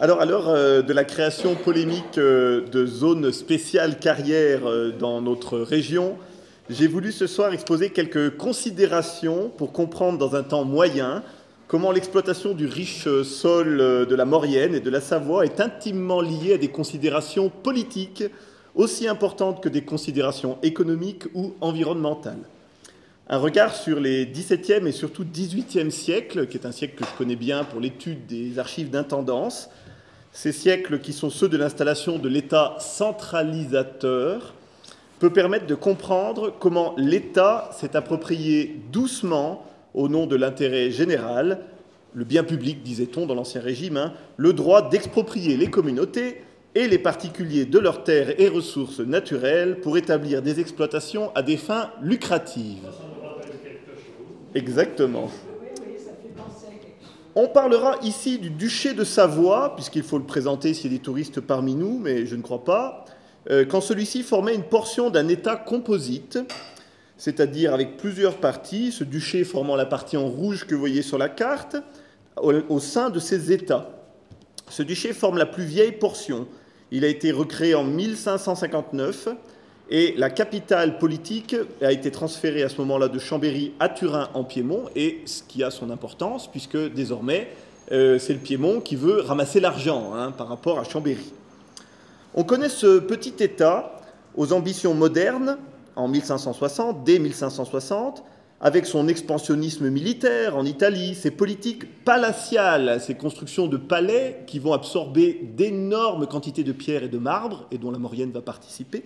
Alors, à l'heure euh, de la création polémique euh, de zones spéciales carrières euh, dans notre région, j'ai voulu ce soir exposer quelques considérations pour comprendre dans un temps moyen comment l'exploitation du riche sol de la Maurienne et de la Savoie est intimement liée à des considérations politiques aussi importantes que des considérations économiques ou environnementales. Un regard sur les XVIIe et surtout XVIIIe siècles, qui est un siècle que je connais bien pour l'étude des archives d'intendance, ces siècles qui sont ceux de l'installation de l'État centralisateur, peut permettre de comprendre comment l'État s'est approprié doucement, au nom de l'intérêt général, le bien public, disait-on dans l'Ancien Régime, hein, le droit d'exproprier les communautés et les particuliers de leurs terres et ressources naturelles pour établir des exploitations à des fins lucratives. Exactement. On parlera ici du duché de Savoie, puisqu'il faut le présenter s'il y a des touristes parmi nous, mais je ne crois pas, euh, quand celui-ci formait une portion d'un État composite, c'est-à-dire avec plusieurs parties, ce duché formant la partie en rouge que vous voyez sur la carte, au, au sein de ces États. Ce duché forme la plus vieille portion. Il a été recréé en 1559 et la capitale politique a été transférée à ce moment-là de Chambéry à Turin en Piémont, et ce qui a son importance, puisque désormais, euh, c'est le Piémont qui veut ramasser l'argent hein, par rapport à Chambéry. On connaît ce petit État aux ambitions modernes en 1560, dès 1560, avec son expansionnisme militaire en Italie, ses politiques palatiales, ses constructions de palais qui vont absorber d'énormes quantités de pierres et de marbre, et dont la Maurienne va participer,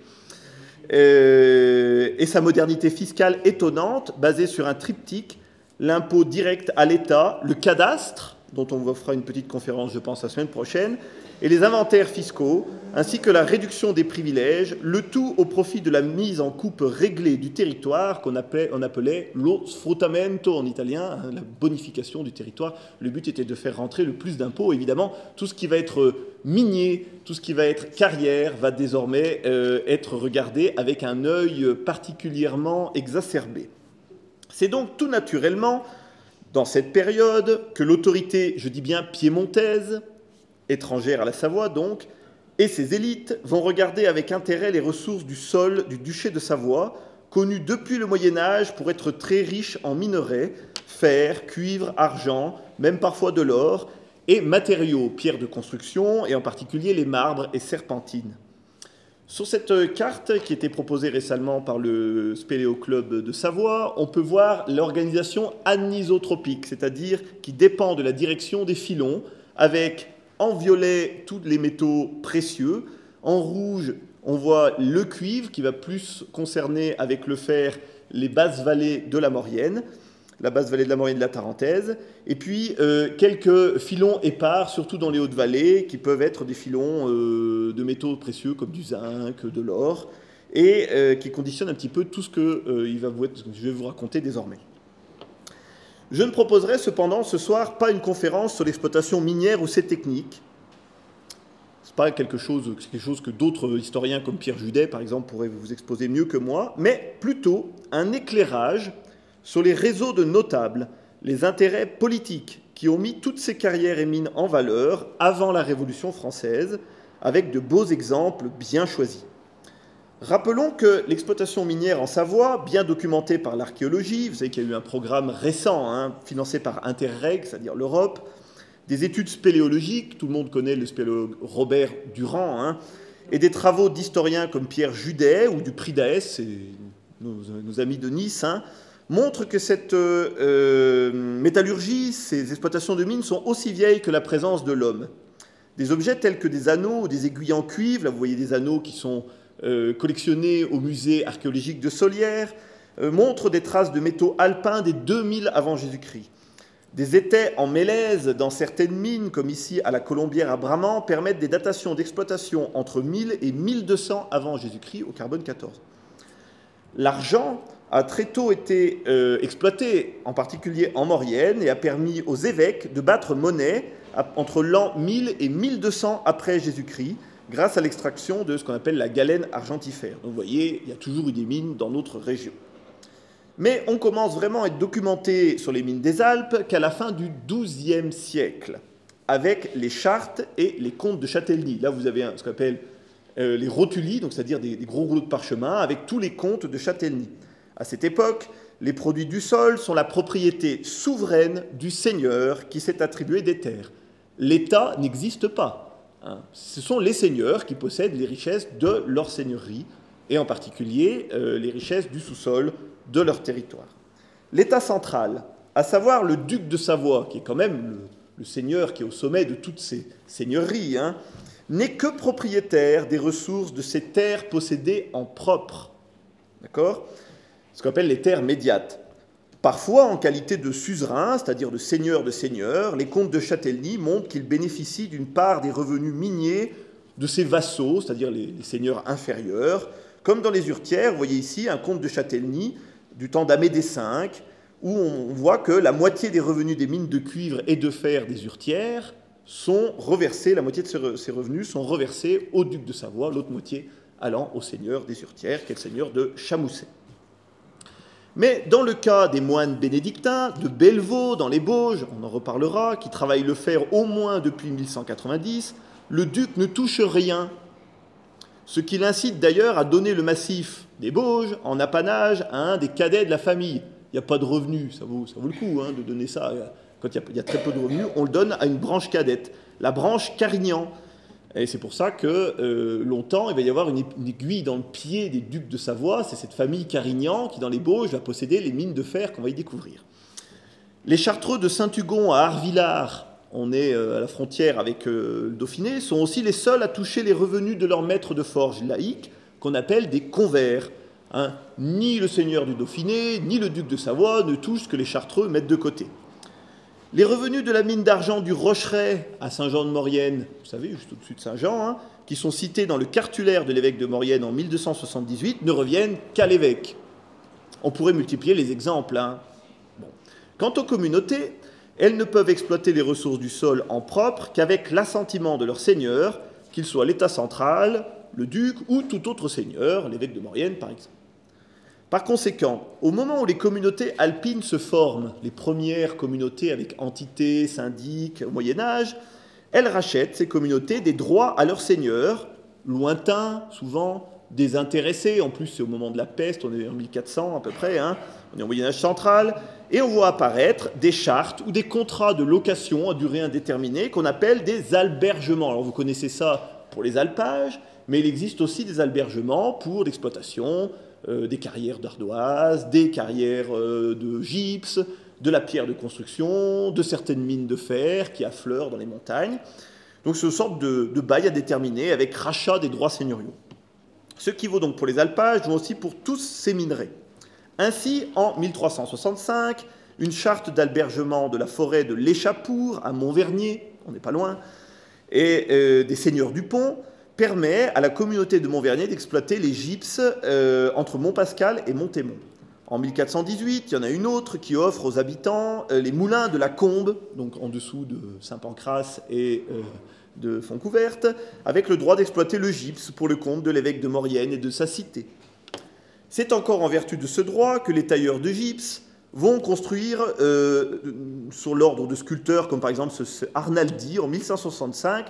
et sa modernité fiscale étonnante, basée sur un triptyque, l'impôt direct à l'État, le cadastre, dont on vous fera une petite conférence, je pense, la semaine prochaine, et les inventaires fiscaux, ainsi que la réduction des privilèges, le tout au profit de la mise en coupe réglée du territoire qu'on appelait, lo sfruttamento en italien, hein, la bonification du territoire. Le but était de faire rentrer le plus d'impôts. Évidemment, tout ce qui va être minier, tout ce qui va être carrière va désormais euh, être regardé avec un œil particulièrement exacerbé. C'est donc tout naturellement dans cette période que l'autorité, je dis bien piémontaise, étrangère à la Savoie donc, et ses élites vont regarder avec intérêt les ressources du sol du duché de Savoie, connu depuis le Moyen Âge pour être très riche en minerais, fer, cuivre, argent, même parfois de l'or, et matériaux, pierres de construction, et en particulier les marbres et serpentines. Sur cette carte qui été proposée récemment par le Spéléo Club de Savoie, on peut voir l'organisation anisotropique, c'est-à-dire qui dépend de la direction des filons, avec en violet, tous les métaux précieux. En rouge, on voit le cuivre qui va plus concerner avec le fer les basses vallées de la Maurienne, la basse vallée de la Maurienne de la Tarentaise, et puis euh, quelques filons épars, surtout dans les hautes vallées, qui peuvent être des filons euh, de métaux précieux comme du zinc, de l'or, et euh, qui conditionnent un petit peu tout ce que je vais vous raconter désormais. Je ne proposerai cependant ce soir pas une conférence sur l'exploitation minière ou ses techniques. Ce n'est pas quelque chose, quelque chose que d'autres historiens comme Pierre Judet, par exemple, pourraient vous exposer mieux que moi, mais plutôt un éclairage sur les réseaux de notables, les intérêts politiques qui ont mis toutes ces carrières et mines en valeur avant la Révolution française, avec de beaux exemples bien choisis. Rappelons que l'exploitation minière en Savoie, bien documentée par l'archéologie, vous savez qu'il y a eu un programme récent hein, financé par Interreg, c'est-à-dire l'Europe, des études spéléologiques, tout le monde connaît le spéléologue Robert Durand, hein, et des travaux d'historiens comme Pierre Judet ou du Prix d'Aès, nos, amis de Nice, hein, montrent que cette euh, métallurgie, ces exploitations de mines sont aussi vieilles que la présence de l'homme. Des objets tels que des anneaux ou des aiguilles en cuivre, là vous voyez des anneaux qui sont euh, collectionnés au musée archéologique de Solière, euh, montrent des traces de métaux alpins des 2000 avant Jésus-Christ. Des étais en mélèze dans certaines mines, comme ici à la Colombière à Bramant, permettent des datations d'exploitation entre 1000 et 1200 avant Jésus-Christ au carbone 14. L'argent a très tôt été euh, exploité, en particulier en Maurienne, et a permis aux évêques de battre monnaie entre l'an 1000 et 1200 après Jésus-Christ, grâce à l'extraction de ce qu'on appelle la galène argentifère. Donc vous voyez, il y a toujours eu des mines dans notre région. Mais on commence vraiment à être documenté sur les mines des Alpes qu'à la fin du XIIe siècle. avec les chartes et les comptes de Châtellenie. Là, vous avez ce qu'on appelle euh, les rotulis, c'est-à-dire des, des, gros rouleaux de parchemin, avec tous les comptes de Châtellenie. À cette époque, les produits du sol sont la propriété souveraine du seigneur qui s'est attribué des terres. L'État n'existe pas. Hein. Ce sont les seigneurs qui possèdent les richesses de leur seigneurie, et en particulier euh, les richesses du sous-sol de leur territoire. L'État central, à savoir le duc de Savoie, qui est quand même le, seigneur qui est au sommet de toutes ces seigneuries, hein, n'est que propriétaire des ressources de ces terres possédées en propre. D'accord? Ce qu'on appelle les terres médiates. Parfois, en qualité de suzerain, c'est-à-dire de seigneur de seigneur, les comtes de Châtellenie montrent qu'ils bénéficient d'une part des revenus miniers de ces vassaux, c'est-à-dire les, les, seigneurs inférieurs. Comme dans les Urtières, vous voyez ici un comte de Châtellenie du temps d'Amédée V, où on voit que la moitié des revenus des mines de cuivre et de fer des Urtières sont reversés, la moitié de ces revenus sont reversés au duc de Savoie, l'autre moitié allant au seigneur des Urtières, qui est le seigneur de Chamousset. Mais dans le cas des moines bénédictins, de Bellevaux, dans les Bauges, on en reparlera, qui travaillent le fer au moins depuis 1190, le duc ne touche rien, ce qui l'incite d'ailleurs à donner le massif des Bauges en apanage à un des cadets de la famille. Il n'y a pas de revenus, ça vaut, ça vaut le coup hein, de donner ça quand il y, a, il y, a, très peu de revenus, on le donne à une branche cadette, la branche Carignan. Et c'est pour ça que euh, longtemps, il va y avoir une, aiguille dans le pied des ducs de Savoie. C'est cette famille Carignan qui, dans les Bauges, va posséder les mines de fer qu'on va y découvrir. Les Chartreux de Saint-Hugon à Arvillard, on est euh, à la frontière avec euh, le Dauphiné, sont aussi les seuls à toucher les revenus de leur maître de forge laïque, qu'on appelle des convers. Hein. Ni le seigneur du Dauphiné, ni le duc de Savoie ne touchent ce que les Chartreux mettent de côté. Les revenus de la mine d'argent du Rocheret à Saint-Jean-de-Maurienne, vous savez, juste au-dessus de Saint-Jean, hein, qui sont cités dans le cartulaire de l'évêque de Maurienne en 1278, ne reviennent qu'à l'évêque. On pourrait multiplier les exemples. Hein. Quant aux communautés, elles ne peuvent exploiter les ressources du sol en propre qu'avec l'assentiment de leur seigneur, qu'il soit l'État central, le duc ou tout autre seigneur, l'évêque de Maurienne par exemple. Par conséquent, au moment où les communautés alpines se forment, les premières communautés avec entités, syndics au Moyen Âge, elles rachètent, ces communautés, des droits à leurs seigneurs, lointains, souvent désintéressés. En plus, c'est au moment de la peste, on est en 1400 à peu près, hein, on est au Moyen Âge central, et on voit apparaître des chartes ou des contrats de location à durée indéterminée qu'on appelle des albergements. Alors vous connaissez ça pour les alpages, mais il existe aussi des albergements pour l'exploitation euh, des carrières d'ardoise, des carrières euh, de gypse, de la pierre de construction, de certaines mines de fer qui affleurent dans les montagnes. Donc c'est une sorte de, bail à déterminer avec rachat des droits seigneuriaux. Ce qui vaut donc pour les alpages vaut aussi pour tous ces minerais. Ainsi, en 1365, une charte d'albergement de la forêt de l'Échapour à Montvernier, on n'est pas loin, et euh, des seigneurs du Pont permet à la communauté de Montvernier d'exploiter les gypses euh, entre Montpascal et Montémont. En 1418, il y en a une autre qui offre aux habitants euh, les moulins de la Combe, donc en dessous de Saint-Pancras et euh, de Fontcouverte, avec le droit d'exploiter le gypse pour le compte de l'évêque de Maurienne et de sa cité. C'est encore en vertu de ce droit que les tailleurs de gypse vont construire sur l'ordre de sculpteurs comme par exemple Arnaldi en 1565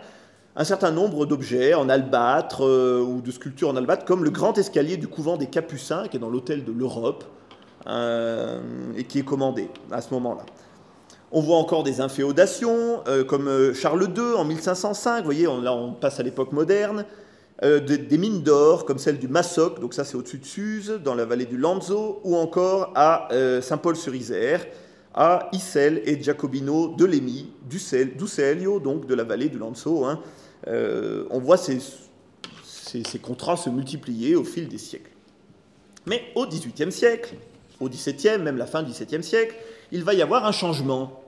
un certain nombre d'objets en albâtre euh, ou de sculptures en albâtre, comme le grand escalier du couvent des Capucins, qui est dans l'hôtel de l'Europe, euh, et qui est commandé à ce moment-là. On voit encore des inféodations, euh, comme Charles II en 1505, vous voyez, on, là on passe à l'époque moderne, de, des mines d'or, comme celle du Massoc, donc ça c'est au-dessus de Suse, dans la vallée du Lanzo, ou encore à Saint-Paul-sur-Isère, à Issel et Giacobino de Lémy, d'Ucelio, donc de la vallée du Lanzo, hein, euh, on voit ces, contrats se multiplier au fil des siècles. Mais au XVIIIe siècle, au XVIIe, même la fin du XVIIe siècle, il va y avoir un changement.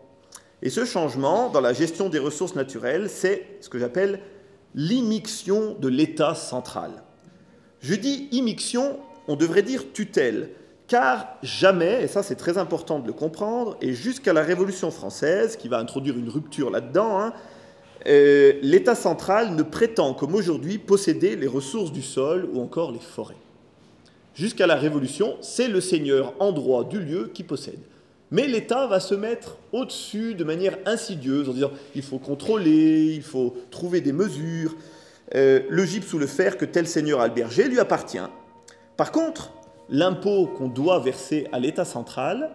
Et ce changement, dans la gestion des ressources naturelles, c'est ce que j'appelle l'immixtion de l'État central. Je dis immixtion, on devrait dire tutelle, car jamais, et ça c'est très important de le comprendre, et jusqu'à la Révolution française, qui va introduire une rupture là-dedans, hein, euh, l'État central ne prétend comme aujourd'hui posséder les ressources du sol ou encore les forêts. Jusqu'à la Révolution, c'est le seigneur en droit du lieu qui possède. Mais l'État va se mettre au-dessus de manière insidieuse en disant il faut contrôler, il faut trouver des mesures. Euh, le gypse ou le fer que tel seigneur alberger lui appartient. Par contre, l'impôt qu'on doit verser à l'État central,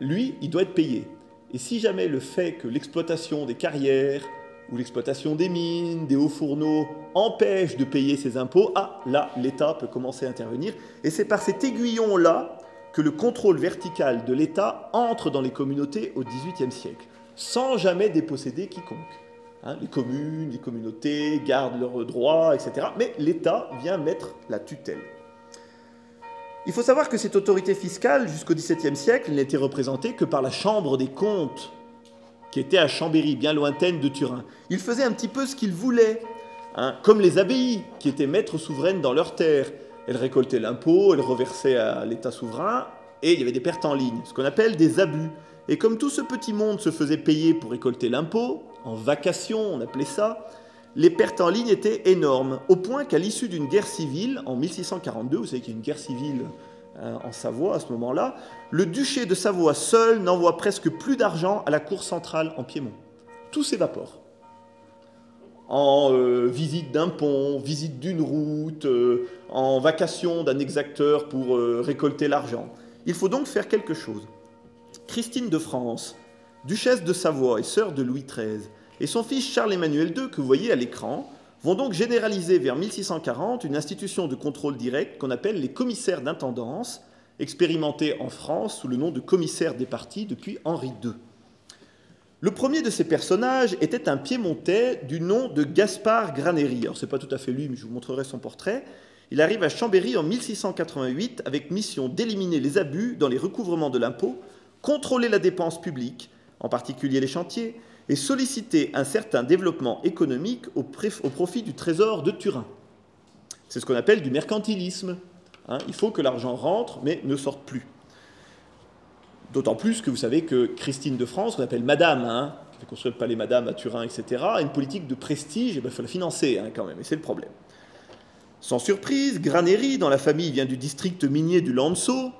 lui, il doit être payé. Et si jamais le fait que l'exploitation des carrières ou l'exploitation des mines, des hauts fourneaux empêche de payer ses impôts, ah là, l'État peut commencer à intervenir. Et c'est par cet aiguillon-là que le contrôle vertical de l'État entre dans les communautés au XVIIIe siècle, sans jamais déposséder quiconque. Hein, les communes, les communautés gardent leurs droits, etc. Mais l'État vient mettre la tutelle. Il faut savoir que cette autorité fiscale, jusqu'au XVIIe siècle, n'était représentée que par la Chambre des comptes, qui était à Chambéry, bien lointaine de Turin. Il faisait un petit peu ce qu'il voulait, hein, comme les abbayes, qui étaient maîtres souveraines dans leurs terres. Elles récoltaient l'impôt, elles reversaient à l'État souverain, et il y avait des pertes en ligne, ce qu'on appelle des abus. Et comme tout ce petit monde se faisait payer pour récolter l'impôt, en vacation on appelait ça, les pertes en ligne étaient énormes, au point qu'à l'issue d'une guerre civile, en 1642, vous savez qu'il y a une guerre civile en Savoie à ce moment-là, le duché de Savoie seul n'envoie presque plus d'argent à la cour centrale en Piémont. Tout s'évapore. En euh, visite d'un pont, visite d'une route, euh, en vacation d'un exacteur pour récolter l'argent. Il faut donc faire quelque chose. Christine de France, duchesse de Savoie et sœur de Louis XIII, et son fils Charles-Emmanuel II, que vous voyez à l'écran, vont donc généraliser vers 1640 une institution de contrôle direct qu'on appelle les commissaires d'intendance, expérimentés en France sous le nom de commissaires des partis depuis Henri II. Le premier de ces personnages était un piémontais du nom de Gaspard Graneri. Alors, ce n'est pas tout à fait lui, mais je vous montrerai son portrait. Il arrive à Chambéry en 1688 avec mission d'éliminer les abus dans les recouvrements de l'impôt, contrôler la dépense publique, en particulier les chantiers, et solliciter un certain développement économique au, profit du trésor de Turin. C'est ce qu'on appelle du mercantilisme. Hein. il faut que l'argent rentre, mais ne sorte plus. D'autant plus que vous savez que Christine de France, qu'on appelle Madame, hein, qui fait construire le palais Madame à Turin, etc., a une politique de prestige, et ben, il faut la financer hein, quand même, et c'est le problème. Sans surprise, Graneri, dans la famille, vient du district minier du Lanzo,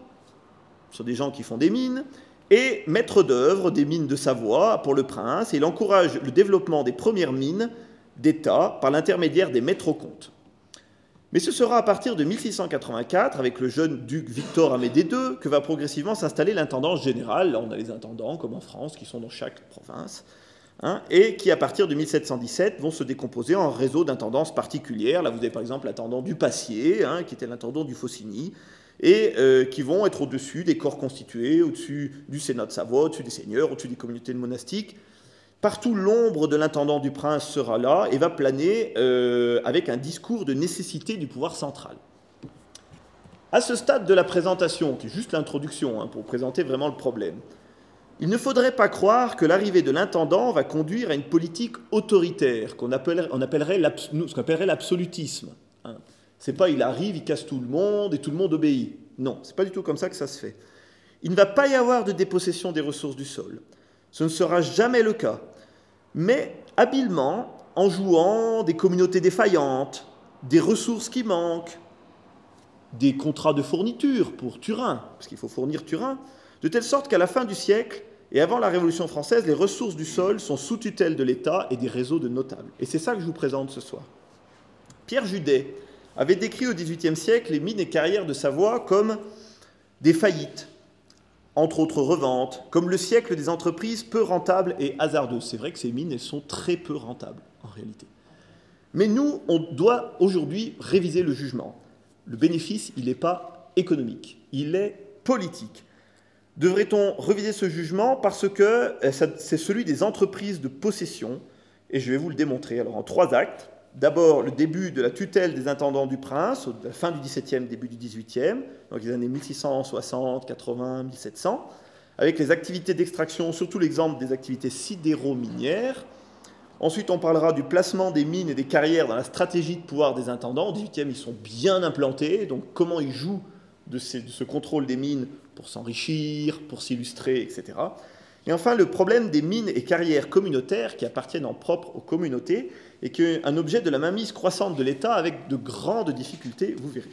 ce sont des gens qui font des mines, et maître d'œuvre des mines de Savoie pour le prince, et il encourage le développement des premières mines d'État par l'intermédiaire des maîtres comptes. Mais ce sera à partir de 1684, avec le jeune duc Victor Amédée II, que va progressivement s'installer l'intendance générale. Là, on a les intendants, comme en France, qui sont dans chaque province, hein, et qui, à partir de 1717, vont se décomposer en réseaux d'intendances particulières. Là, vous avez par exemple l'intendant du Passier, hein, qui était l'intendant du Faucigny, et euh, qui vont être au-dessus des corps constitués, au-dessus du Sénat de Savoie, au-dessus des seigneurs, au-dessus des communautés monastiques. Partout, l'ombre de l'intendant du prince sera là et va planer euh, avec un discours de nécessité du pouvoir central. À ce stade de la présentation, qui est juste l'introduction hein, pour présenter vraiment le problème, il ne faudrait pas croire que l'arrivée de l'intendant va conduire à une politique autoritaire, qu'on appellerait, on appellerait ce qu'on appellerait l'absolutisme. C'est pas il arrive, il casse tout le monde et tout le monde obéit. Non, c'est pas du tout comme ça que ça se fait. Il ne va pas y avoir de dépossession des ressources du sol. Ce ne sera jamais le cas. Mais habilement, en jouant des communautés défaillantes, des ressources qui manquent, des contrats de fourniture pour Turin, parce qu'il faut fournir Turin, de telle sorte qu'à la fin du siècle et avant la Révolution française, les ressources du sol sont sous tutelle de l'État et des réseaux de notables. Et c'est ça que je vous présente ce soir. Pierre Judet, avait décrit au XVIIIe siècle les mines et carrières de Savoie comme des faillites, entre autres reventes, comme le siècle des entreprises peu rentables et hasardeuses. C'est vrai que ces mines, sont très peu rentables en réalité. Mais nous, on doit aujourd'hui réviser le jugement. Le bénéfice, il n'est pas économique, il est politique. Devrait-on réviser ce jugement parce que euh, c'est celui des entreprises de possession, et je vais vous le démontrer alors en trois actes d'abord le début de la tutelle des intendants du prince, la fin du XVIIe, début du XVIIIe, donc les années 1660, 80, 1700, avec les activités d'extraction, surtout l'exemple des activités sidéro-minières. Ensuite, on parlera du placement des mines et des carrières dans la stratégie de pouvoir des intendants. Au XVIIIe, ils sont bien implantés, donc comment ils jouent de, de ce contrôle des mines pour s'enrichir, pour s'illustrer, etc. Et enfin, le problème des mines et carrières communautaires qui appartiennent en propre aux communautés et qui est un objet de la mainmise croissante de l'État avec de grandes difficultés, vous verrez.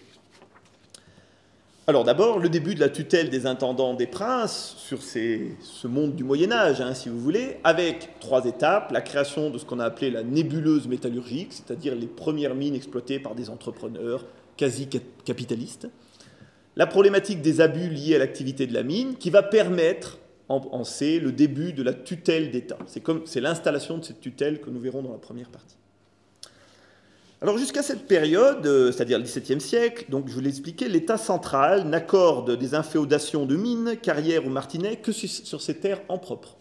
Alors d'abord, le début de la tutelle des intendants des princes sur ce monde du Moyen Âge, hein, si vous voulez, avec trois étapes. La création de ce qu'on a appelé la nébuleuse métallurgique, c'est-à-dire les premières mines exploitées par des entrepreneurs quasi capitalistes. La problématique des abus liés à l'activité de la mine, qui va permettre, en, C, le début de la tutelle d'État. C'est l'installation de cette tutelle que nous verrons dans la première partie. Alors jusqu'à cette période, euh, c'est-à-dire le XVIIe siècle, donc je vous l'ai expliqué, l'État central n'accorde des inféodations de mines, carrières ou martinets que sur ces terres en propre.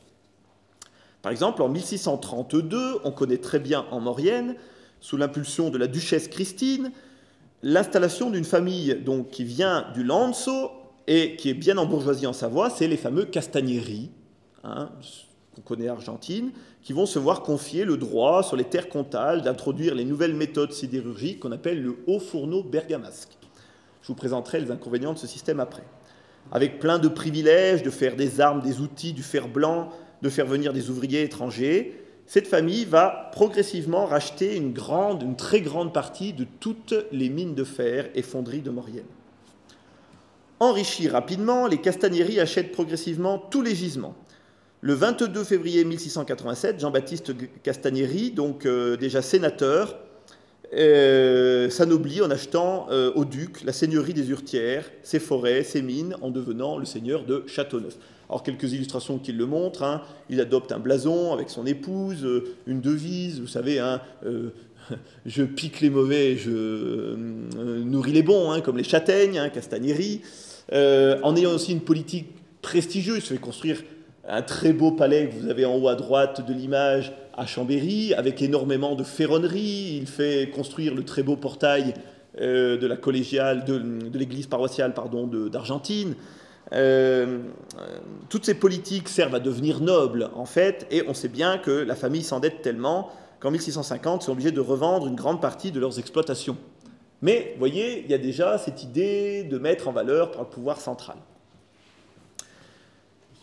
Par exemple, en 1632, on connaît très bien en Maurienne, sous l'impulsion de la duchesse Christine, l'installation d'une famille donc, qui vient du Lanzo et qui est bien en bourgeoisie en Savoie, c'est les fameux Castagneri, hein, qu'on connaît Argentine, qui vont se voir confier le droit sur les terres comptables d'introduire les nouvelles méthodes sidérurgiques qu'on appelle le haut fourneau bergamasque. Je vous présenterai les inconvénients de ce système après. Avec plein de privilèges, de faire des armes, des outils, du fer blanc, de faire venir des ouvriers étrangers, cette famille va progressivement racheter une, grande, une très grande partie de toutes les mines de fer et fonderies de Maurienne. Enrichis rapidement, les Castagneries achètent progressivement tous les gisements. Le 22 février 1687, Jean-Baptiste Castagneri, donc euh, déjà sénateur, euh, s'anoblit en achetant euh, au duc la seigneurie des Urtières, ses forêts, ses mines, en devenant le seigneur de Châteauneuf. Alors quelques illustrations qui le montrent. Hein. Il adopte un blason avec son épouse, une devise, vous savez, hein, je pique les mauvais, je nourris les bons, hein, comme les châtaignes, hein, Castagneri. en ayant aussi une politique prestigieuse, il fait construire un très beau palais que vous avez en haut à droite de l'image à Chambéry, avec énormément de ferronnerie. Il fait construire le très beau portail euh, de la collégiale, de, l'église paroissiale d'Argentine. Euh, toutes ces politiques servent à devenir nobles, en fait, et on sait bien que la famille s'endette tellement qu'en 1650, ils sont obligés de revendre une grande partie de leurs exploitations. Mais, vous voyez, il y a déjà cette idée de mettre en valeur par le pouvoir central.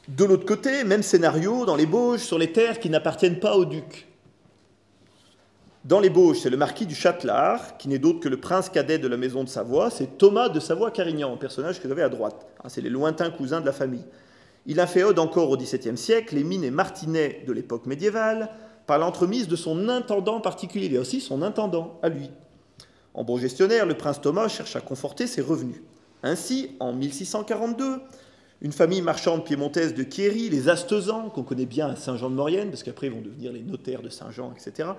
De l'autre côté, même scénario dans les Bauges sur les terres qui n'appartiennent pas au duc. Dans les Bauges, c'est le marquis du Châtelard, qui n'est d'autre que le prince cadet de la maison de Savoie, c'est Thomas de Savoie-Carignan, personnage que vous avez à droite. Ah, c'est les lointains cousins de la famille. Il inféode encore au XVIIe siècle les mines et martinets de l'époque médiévale par l'entremise de son intendant particulier. Il y a aussi son intendant à lui. En bon gestionnaire, le prince Thomas cherche à conforter ses revenus. Ainsi, en 1642, une famille marchande piémontaise de Kéry, les Astezans, qu'on connaît bien à Saint-Jean-de-Maurienne, parce qu'après ils vont devenir les notaires de Saint-Jean, etc.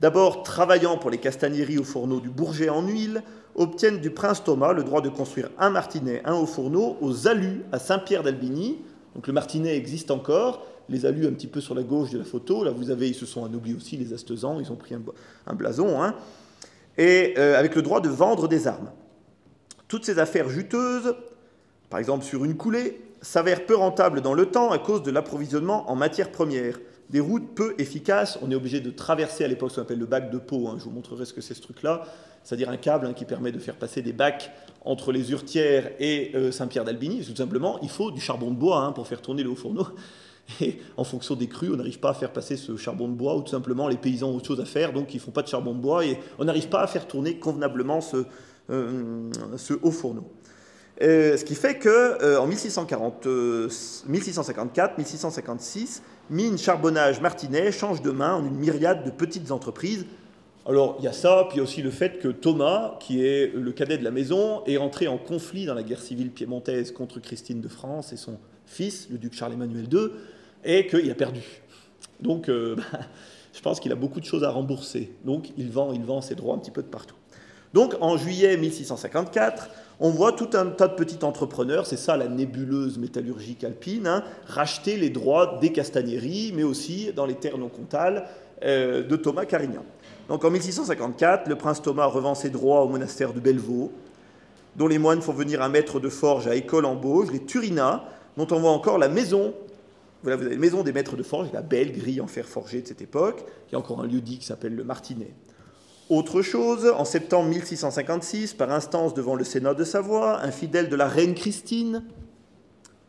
D'abord, travaillant pour les castagneries au fourneau du Bourget en huile, obtiennent du prince Thomas le droit de construire un martinet, un haut fourneau aux Alus à Saint-Pierre d'Albigny. Donc le martinet existe encore, les Alus un petit peu sur la gauche de la photo. Là, vous avez, ils se sont anoblis aussi, les Astezans, ils ont pris un, blason. Hein. Et euh, avec le droit de vendre des armes. Toutes ces affaires juteuses par exemple sur une coulée, s'avère peu rentable dans le temps à cause de l'approvisionnement en matières premières. Des routes peu efficaces, on est obligé de traverser à l'époque ce qu'on appelle le bac de peau, hein. je vous montrerai ce que c'est ce truc-là, c'est-à-dire un câble hein, qui permet de faire passer des bacs entre les Urtières et euh, Saint-Pierre d'Albigny. Tout simplement, il faut du charbon de bois hein, pour faire tourner le haut fourneau. Et en fonction des crues, on n'arrive pas à faire passer ce charbon de bois, ou tout simplement les paysans ont autre chose à faire, donc ils font pas de charbon de bois, et on n'arrive pas à faire tourner convenablement ce, euh, haut fourneau. Euh, ce qui fait que euh, en 1654, 1656, mine, charbonnage, martinet change de main en une myriade de petites entreprises. Alors il y a ça, puis aussi le fait que Thomas, qui est le cadet de la maison, est entré en conflit dans la guerre civile piémontaise contre Christine de France et son fils, le duc Charles-Emmanuel II, et qu'il a perdu. Donc euh, bah, je pense qu'il a beaucoup de choses à rembourser. Donc il vend, il vend ses droits un petit peu de partout. Donc en juillet 1654, on voit tout un tas de petits entrepreneurs, c'est ça la nébuleuse métallurgique alpine, hein, racheter les droits des castagneries, mais aussi dans les terres non comptales euh, de Thomas Carignan. Donc en 1654, le prince Thomas revend ses droits au monastère de Bellevaux, dont les moines font venir un maître de forge à École en Bauge, les Turinats, dont on voit encore la maison. Voilà, vous avez la maison des maîtres de forge, la belle grille en fer forgé de cette époque. Il y a encore un lieu dit qui s'appelle le Martinet. Autre chose, en septembre 1656, par instance devant le Sénat de Savoie, un fidèle de la reine Christine,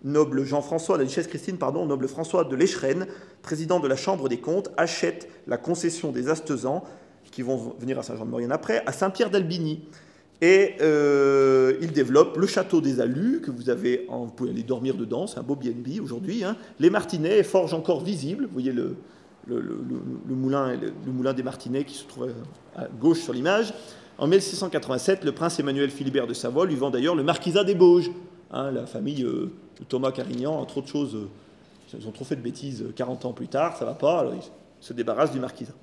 noble Jean-François, la duchesse Christine, pardon, noble François de l'Écheren, président de la Chambre des comptes, achète la concession des Astezans, qui vont venir à Saint-Jean-de-Maurienne après, à Saint-Pierre d'Albigny, Et euh, il développe le château des Alus, que vous pouvez aller dormir dedans, c'est un beau BNB aujourd'hui. Hein. Les Martinets, forges encore visibles, vous voyez le, moulin, des Martinets qui se trouve à gauche sur l'image. En 1687, le prince Emmanuel Philibert de Savoie lui vend d'ailleurs le marquisat des Bauges. Hein, la famille euh, de Thomas Carignan, entre autres choses, euh, ils ont trop fait de bêtises 40 ans plus tard, ça va pas, alors ils se débarrassent du marquisat.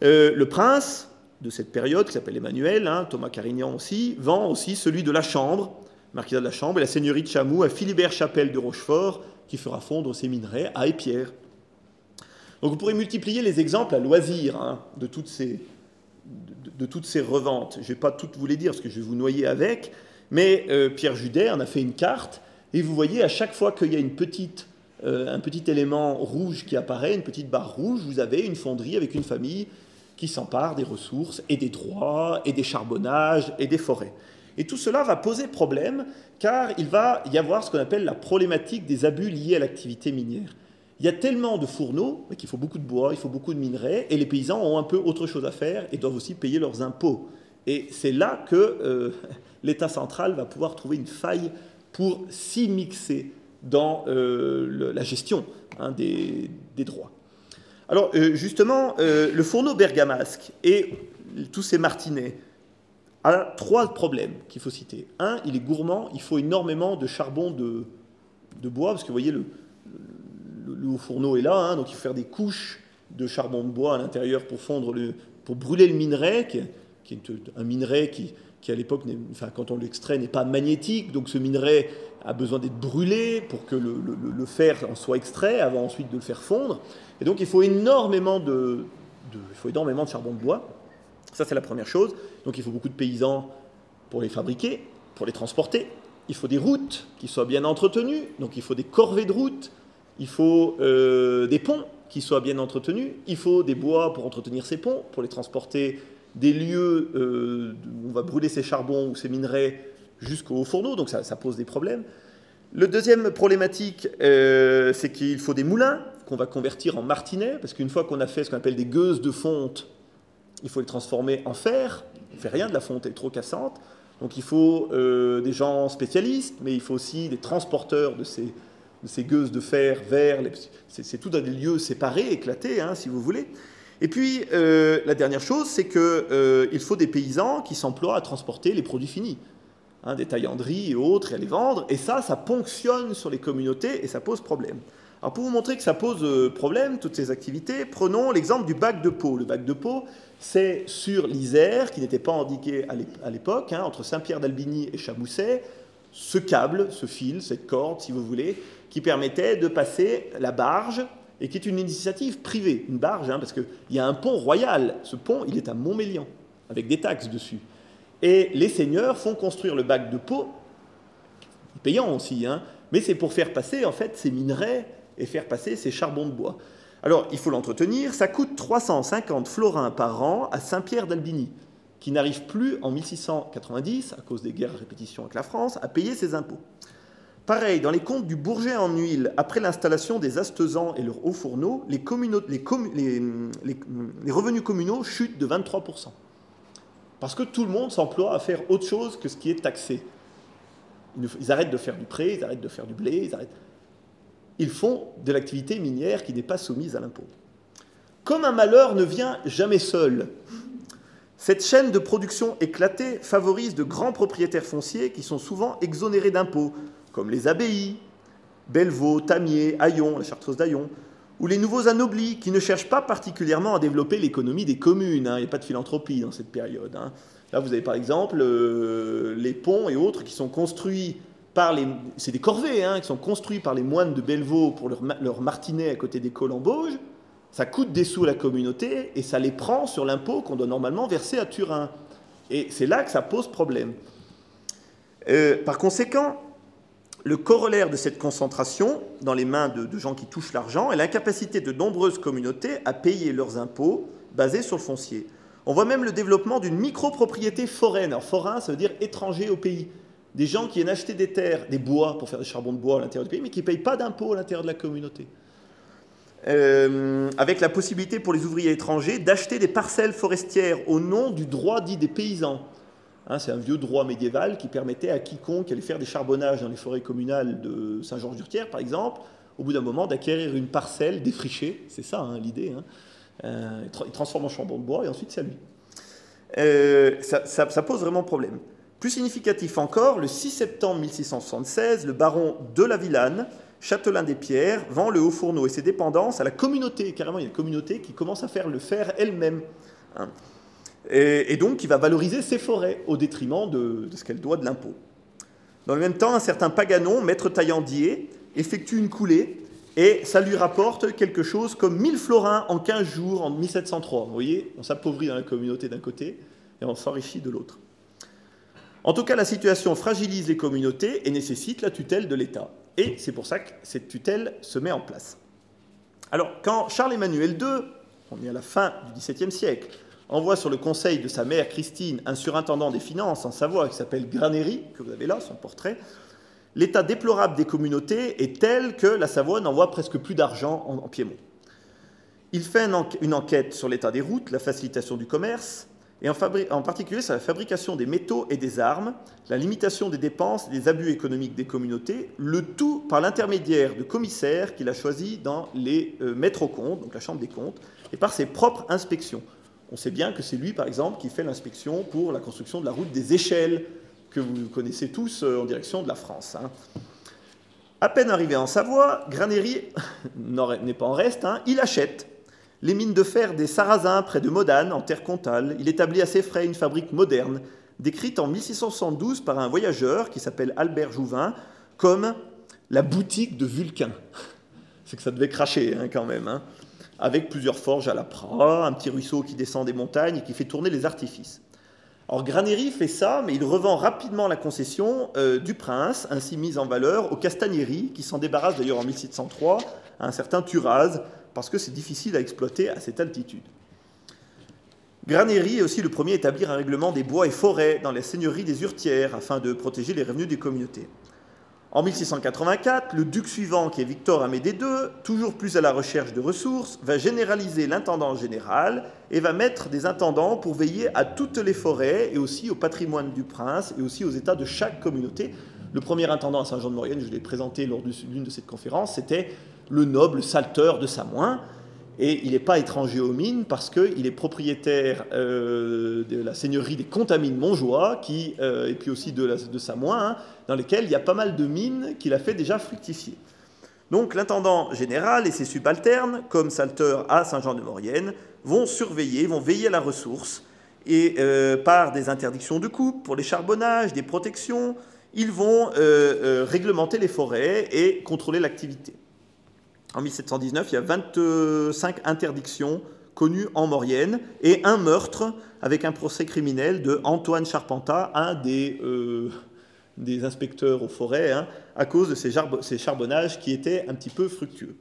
le prince, de cette période, qui s'appelle Emmanuel, hein, Thomas Carignan aussi, vend aussi celui de la Chambre, marquisat de la Chambre, et la seigneurie de Chamoux à Philibert Chapelle de Rochefort, qui fera fondre ses minerais à Épierre. Donc vous pourrez multiplier les exemples à loisir hein, de, toutes ces, de, toutes ces reventes. Je ne vais pas toutes vous les dire, parce que je vais vous noyer avec, mais euh, Pierre Judet en a fait une carte, et vous voyez, à chaque fois qu'il y a une petite, euh, un petit élément rouge qui apparaît, une petite barre rouge, vous avez une fonderie avec une famille qui s'empare des ressources et des droits et des charbonnages et des forêts. Et tout cela va poser problème car il va y avoir ce qu'on appelle la problématique des abus liés à l'activité minière. Il y a tellement de fourneaux qu'il faut beaucoup de bois, il faut beaucoup de minerais, et les paysans ont un peu autre chose à faire et doivent aussi payer leurs impôts. Et c'est là que euh, l'État central va pouvoir trouver une faille pour s'y dans euh, la gestion hein, des droits. Alors euh, justement, euh, le fourneau bergamasque et tous ces martinets a trois problèmes qu'il faut citer. Un, il est gourmand, il faut énormément de charbon de, bois, parce que vous voyez, le, le, fourneau est là, hein, donc il faut faire des couches de charbon de bois à l'intérieur pour fondre le, pour brûler le minerai, qui est, un minerai qui, qui à l'époque, enfin, quand on l'extrait, n'est pas magnétique, donc ce minerai a besoin d'être brûlé pour que le, le, fer en soit extrait, avant ensuite de le faire fondre. Et donc il faut énormément de, il faut énormément de charbon de bois. Ça, c'est la première chose. Donc il faut beaucoup de paysans pour les fabriquer, pour les transporter. Il faut des routes qui soient bien entretenues. Donc il faut des corvées de routes. Il faut euh, des ponts qui soient bien entretenus. Il faut des bois pour entretenir ces ponts, pour les transporter des lieux euh, où on va brûler ces charbons ou ces minerais jusqu'au fourneau. Donc ça, pose des problèmes. Le deuxième problématique, euh, c'est qu'il faut des moulins qu'on va convertir en martinet, parce qu'une fois qu'on a fait ce qu'on appelle des gueuses de fonte, il faut les transformer en fer. On ne fait rien de la fonte, elle est trop cassante. Donc il faut euh, des gens spécialistes, mais il faut aussi des transporteurs de ces, de gueuses de fer vers... C'est tout dans des lieux séparés, éclatés, hein, si vous voulez. Et puis, euh, la dernière chose, c'est qu'il euh, faut des paysans qui s'emploient à transporter les produits finis, hein, des taillanderies et autres, et à les vendre. Et ça, ça ponctionne sur les communautés et ça pose problème. Alors pour vous montrer que ça pose euh, problème, toutes ces activités, prenons l'exemple du bac de Pau. Le bac de Pau, c'est sur l'Isère, qui n'était pas indiqué à l'époque, hein, entre Saint-Pierre d'Albigny et Chamousset, ce câble, ce fil, cette corde, si vous voulez, qui permettait de passer la barge, et qui est une initiative privée, une barge, hein, parce qu'il y a un pont royal. Ce pont, il est à Montmélian, avec des taxes dessus. Et les seigneurs font construire le bac de Pau, payant aussi, hein, mais c'est pour faire passer en fait ces minerais et faire passer ces charbons de bois. Alors, il faut l'entretenir. Ça coûte 350 florins par an à Saint-Pierre d'Albigny, qui n'arrive plus en 1690, à cause des guerres à répétition avec la France, à payer ses impôts. Pareil, dans les comptes du Bourget en huile, après l'installation des astesans et leurs hauts fourneaux, les, revenus communaux chutent de 23%. Parce que tout le monde s'emploie à faire autre chose que ce qui est taxé. Ils arrêtent de faire du pré, ils arrêtent de faire du blé, ils arrêtent ils font de l'activité minière qui n'est pas soumise à l'impôt. Comme un malheur ne vient jamais seul, cette chaîne de production éclatée favorise de grands propriétaires fonciers qui sont souvent exonérés d'impôts, comme les abbayes, Bellevaux, Tamier, Aillon, la chartreuse d'Aillon, ou les nouveaux anoblis qui ne cherchent pas particulièrement à développer l'économie des communes. Hein. Il n'y a pas de philanthropie dans cette période. Hein. Là, vous avez par exemple euh, les ponts et autres qui sont construits c'est des corvées hein, qui sont construits par les moines de Bellevaux pour leur, martinet à côté des Colambauges. Ça coûte des sous à la communauté et ça les prend sur l'impôt qu'on doit normalement verser à Turin. Et c'est là que ça pose problème. Euh, par conséquent, le corollaire de cette concentration dans les mains de, de gens qui touchent l'argent est l'incapacité de nombreuses communautés à payer leurs impôts basés sur le foncier. On voit même le développement d'une micropropriété foraine. Alors forain, ça veut dire étranger au pays des gens qui viennent acheter des terres, des bois pour faire des charbons de bois à l'intérieur du pays, mais qui ne payent pas d'impôts à l'intérieur de la communauté. Euh, avec la possibilité pour les ouvriers étrangers d'acheter des parcelles forestières au nom du droit dit des paysans. Hein, c'est un vieux droit médiéval qui permettait à quiconque allait faire des charbonnages dans les forêts communales de Saint-Georges-du-Tiers, par exemple, au bout d'un moment, d'acquérir une parcelle défrichée. C'est ça hein, l'idée. Hein. Euh, il transforme en charbon de bois et ensuite c'est à lui. Euh, ça, pose vraiment problème. Plus significatif encore, le 6 septembre 1676, le baron de la Villane, châtelain des Pierres, vend le haut fourneau et ses dépendances à la communauté. Carrément, il y a une communauté qui commence à faire le fer elle-même. Hein. Et, donc, qui va valoriser ses forêts au détriment de, ce qu'elle doit de l'impôt. Dans le même temps, un certain Paganon, maître taillandier, effectue une coulée et ça lui rapporte quelque chose comme 1000 florins en 15 jours en 1703. Vous voyez, on s'appauvrit dans la communauté d'un côté et on s'enrichit de l'autre. En tout cas, la situation fragilise les communautés et nécessite la tutelle de l'État. Et c'est pour ça que cette tutelle se met en place. Alors, quand Charles-Emmanuel II, on est à la fin du XVIIe siècle, envoie sur le conseil de sa mère Christine un surintendant des finances en Savoie qui s'appelle Granéry, que vous avez là, son portrait, l'état déplorable des communautés est tel que la Savoie n'envoie presque plus d'argent en, Piémont. Il fait une enquête sur l'état des routes, la facilitation du commerce, et en, particulier sur la fabrication des métaux et des armes, la limitation des dépenses et des abus économiques des communautés, le tout par l'intermédiaire de commissaires qu'il a choisis dans les euh, maîtres aux comptes, donc la Chambre des comptes, et par ses propres inspections. On sait bien que c'est lui, par exemple, qui fait l'inspection pour la construction de la route des échelles que vous connaissez tous euh, en direction de la France. Hein. À peine arrivé en Savoie, Granéry n'est pas en reste, hein. il achète les mines de fer des Sarrasins près de Modane, en terre comtale. Il établit à ses frais une fabrique moderne, décrite en 1672 par un voyageur qui s'appelle Albert Jouvin comme la boutique de Vulcain. C'est que ça devait cracher hein, quand même. Avec plusieurs forges à la prat, un petit ruisseau qui descend des montagnes et qui fait tourner les artifices. Alors Granéry fait ça, mais il revend rapidement la concession euh, du prince, ainsi mise en valeur, au Castagnéry, qui s'en débarrasse d'ailleurs en 1703 à un certain Turaz, parce que c'est difficile à exploiter à cette altitude. Granéry est aussi le premier à établir un règlement des bois et forêts dans les seigneuries des Urtières afin de protéger les revenus des communautés. En 1684, le duc suivant, qui est Victor Amédée II, toujours plus à la recherche de ressources, va généraliser l'intendant général et va mettre des intendants pour veiller à toutes les forêts et aussi au patrimoine du prince et aussi aux états de chaque communauté. Le premier intendant à Saint-Jean-de-Maurienne, je l'ai présenté lors d'une de ces conférences, c'était le noble Salteur de Samoin, et il n'est pas étranger aux mines parce qu'il est propriétaire euh, de la seigneurie des Contamines Montjoie, euh, et puis aussi de, Samoin, hein, dans lesquelles il y a pas mal de mines qu'il a fait déjà fructifier. Donc l'intendant général et ses subalternes, comme Salteur à Saint-Jean-de-Maurienne, vont surveiller, vont veiller à la ressource, et euh, par des interdictions de coupe pour les charbonnages, des protections, ils vont réglementer les forêts et contrôler l'activité. En 1719, il y a 25 interdictions connues en Maurienne et un meurtre avec un procès criminel de Antoine Charpentat, un des, euh, des inspecteurs aux forêts, hein, à cause de ces charbonnages qui étaient un petit peu fructueux.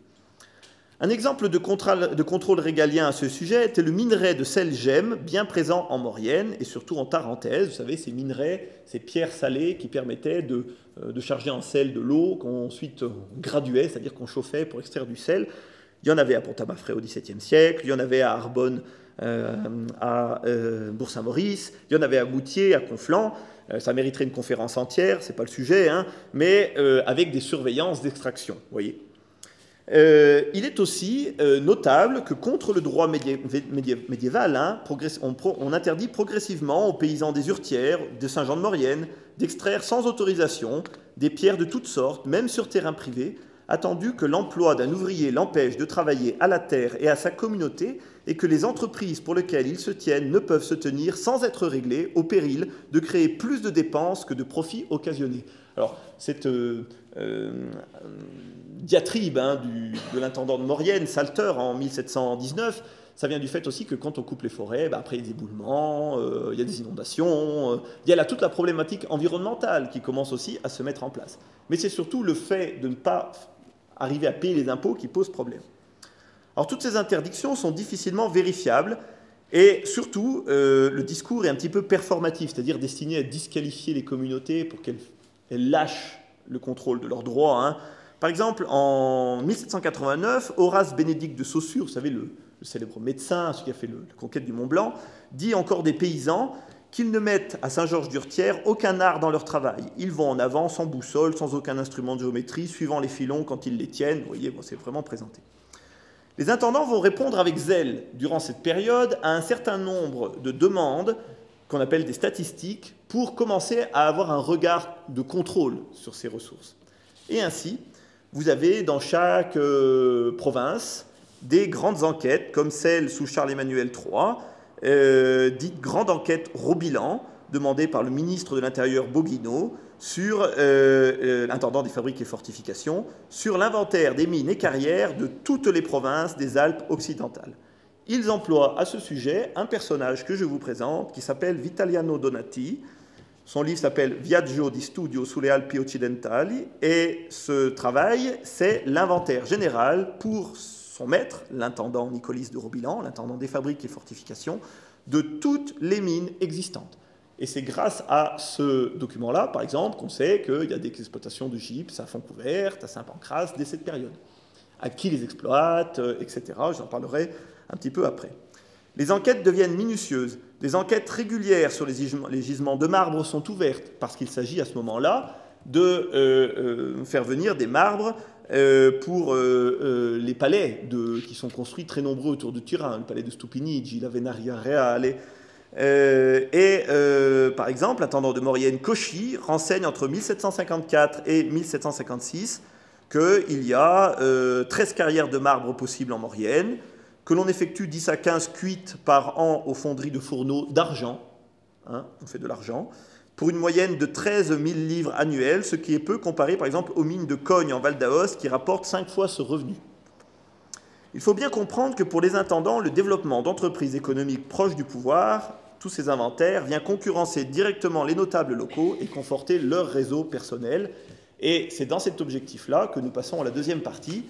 Un exemple de contrôle, régalien à ce sujet était le minerai de sel gemme, bien présent en Maurienne et surtout en Tarentaise. Vous savez, ces minerais, ces pierres salées qui permettaient de, euh, charger en sel de l'eau qu'on ensuite graduait, c'est-à-dire qu'on chauffait pour extraire du sel. Il y en avait à Pont-à-Mafré au XVIIe siècle, il y en avait à Arbonne, euh, à euh, Bourg-Saint-Maurice, il y en avait à Moutier, à Conflans. ça mériterait une conférence entière, c'est pas le sujet, hein, mais avec des surveillances d'extraction, voyez. Euh, il est aussi euh, notable que contre le droit médiéval, hein, on, interdit progressivement aux paysans des Urtières, de Saint-Jean-de-Maurienne, d'extraire sans autorisation des pierres de toutes sortes, même sur terrain privé, attendu que l'emploi d'un ouvrier l'empêche de travailler à la terre et à sa communauté, et que les entreprises pour lesquelles ils se tiennent ne peuvent se tenir sans être réglées, au péril de créer plus de dépenses que de profits occasionnés. Alors, cette euh, diatribe hein, de l'intendant de Maurienne, Salter, en 1719, ça vient du fait aussi que quand on coupe les forêts, bah, après il y a des éboulements, euh, il y a des inondations, euh, il y a là toute la problématique environnementale qui commence aussi à se mettre en place. Mais c'est surtout le fait de ne pas arriver à payer les impôts qui pose problème. Alors toutes ces interdictions sont difficilement vérifiables et surtout euh, le discours est un petit peu performatif, c'est-à-dire destiné à disqualifier les communautés pour qu'elles lâchent le contrôle de leurs droits. Hein. Par exemple, en 1789, Horace Bénédicte de Saussure, vous savez, le, célèbre médecin, celui qui a fait la conquête du Mont Blanc, dit encore des paysans qu'ils ne mettent à Saint-Georges-d'Urtière aucun art dans leur travail. Ils vont en avant sans boussole, sans aucun instrument de géométrie, suivant les filons quand ils les tiennent. Vous voyez, c'est vraiment présenté. Les intendants vont répondre avec zèle, durant cette période, à un certain nombre de demandes qu'on appelle des statistiques pour commencer à avoir un regard de contrôle sur ces ressources. Et ainsi, vous avez dans chaque euh, province des grandes enquêtes, comme celle sous Charles-Emmanuel III, euh, dite grande enquête Robilan, demandée par le ministre de l'Intérieur Boguino, sur euh, l'intendant des fabriques et fortifications, sur l'inventaire des mines et carrières de toutes les provinces des Alpes occidentales. Ils emploient à ce sujet un personnage que je vous présente qui s'appelle Vitaliano Donati, son livre s'appelle Viaggio di studio sulle Alpi occidentali et ce travail, c'est l'inventaire général pour son maître, l'intendant Nicolis de Robilan, l'intendant des fabriques et fortifications, de toutes les mines existantes. Et c'est grâce à ce document-là, par exemple, qu'on sait qu'il y a des exploitations de gypse à Fontcouverte, à Saint-Pancras, dès cette période. À qui les exploite, euh, etc. J'en parlerai un petit peu après. Les enquêtes deviennent minutieuses. Des enquêtes régulières sur les gisements, de marbre sont ouvertes, parce qu'il s'agit à ce moment-là de euh, euh, faire venir des marbres euh, pour les palais qui sont construits très nombreux autour de Turin, le palais de Stupinigi, la Venaria Reale. et par exemple, l'intendant de Maurienne Cauchy renseigne entre 1754 et 1756 qu'il y a 13 carrières de marbre possibles en Maurienne, que l'on effectue 10 à 15 cuites par an aux fonderies de fourneaux d'argent, hein, on fait de l'argent, pour une moyenne de 13 000 livres annuels, ce qui est peu comparé par exemple aux mines de Cogne en Val d'Aoste qui rapportent 5 fois ce revenu. Il faut bien comprendre que pour les intendants, le développement d'entreprises économiques proches du pouvoir, tous ces inventaires, vient concurrencer directement les notables locaux et conforter leur réseau personnel. Et c'est dans cet objectif-là que nous passons à la deuxième partie,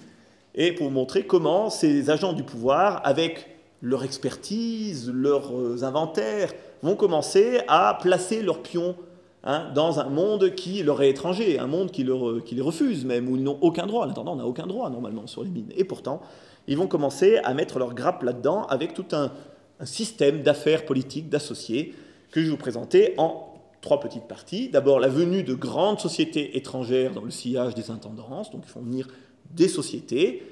et pour montrer comment ces agents du pouvoir, avec leur expertise, leurs inventaires, vont commencer à placer leurs pions hein, dans un monde qui leur est étranger, un monde qui les refuse même, où ils n'ont aucun droit. L'intendant n'a aucun droit normalement sur les mines. Et pourtant, ils vont commencer à mettre leur grappe là-dedans avec tout un, un système d'affaires politiques, d'associés, que je vais vous présenter en trois petites parties. D'abord, la venue de grandes sociétés étrangères dans le sillage des intendances, donc ils font venir des sociétés,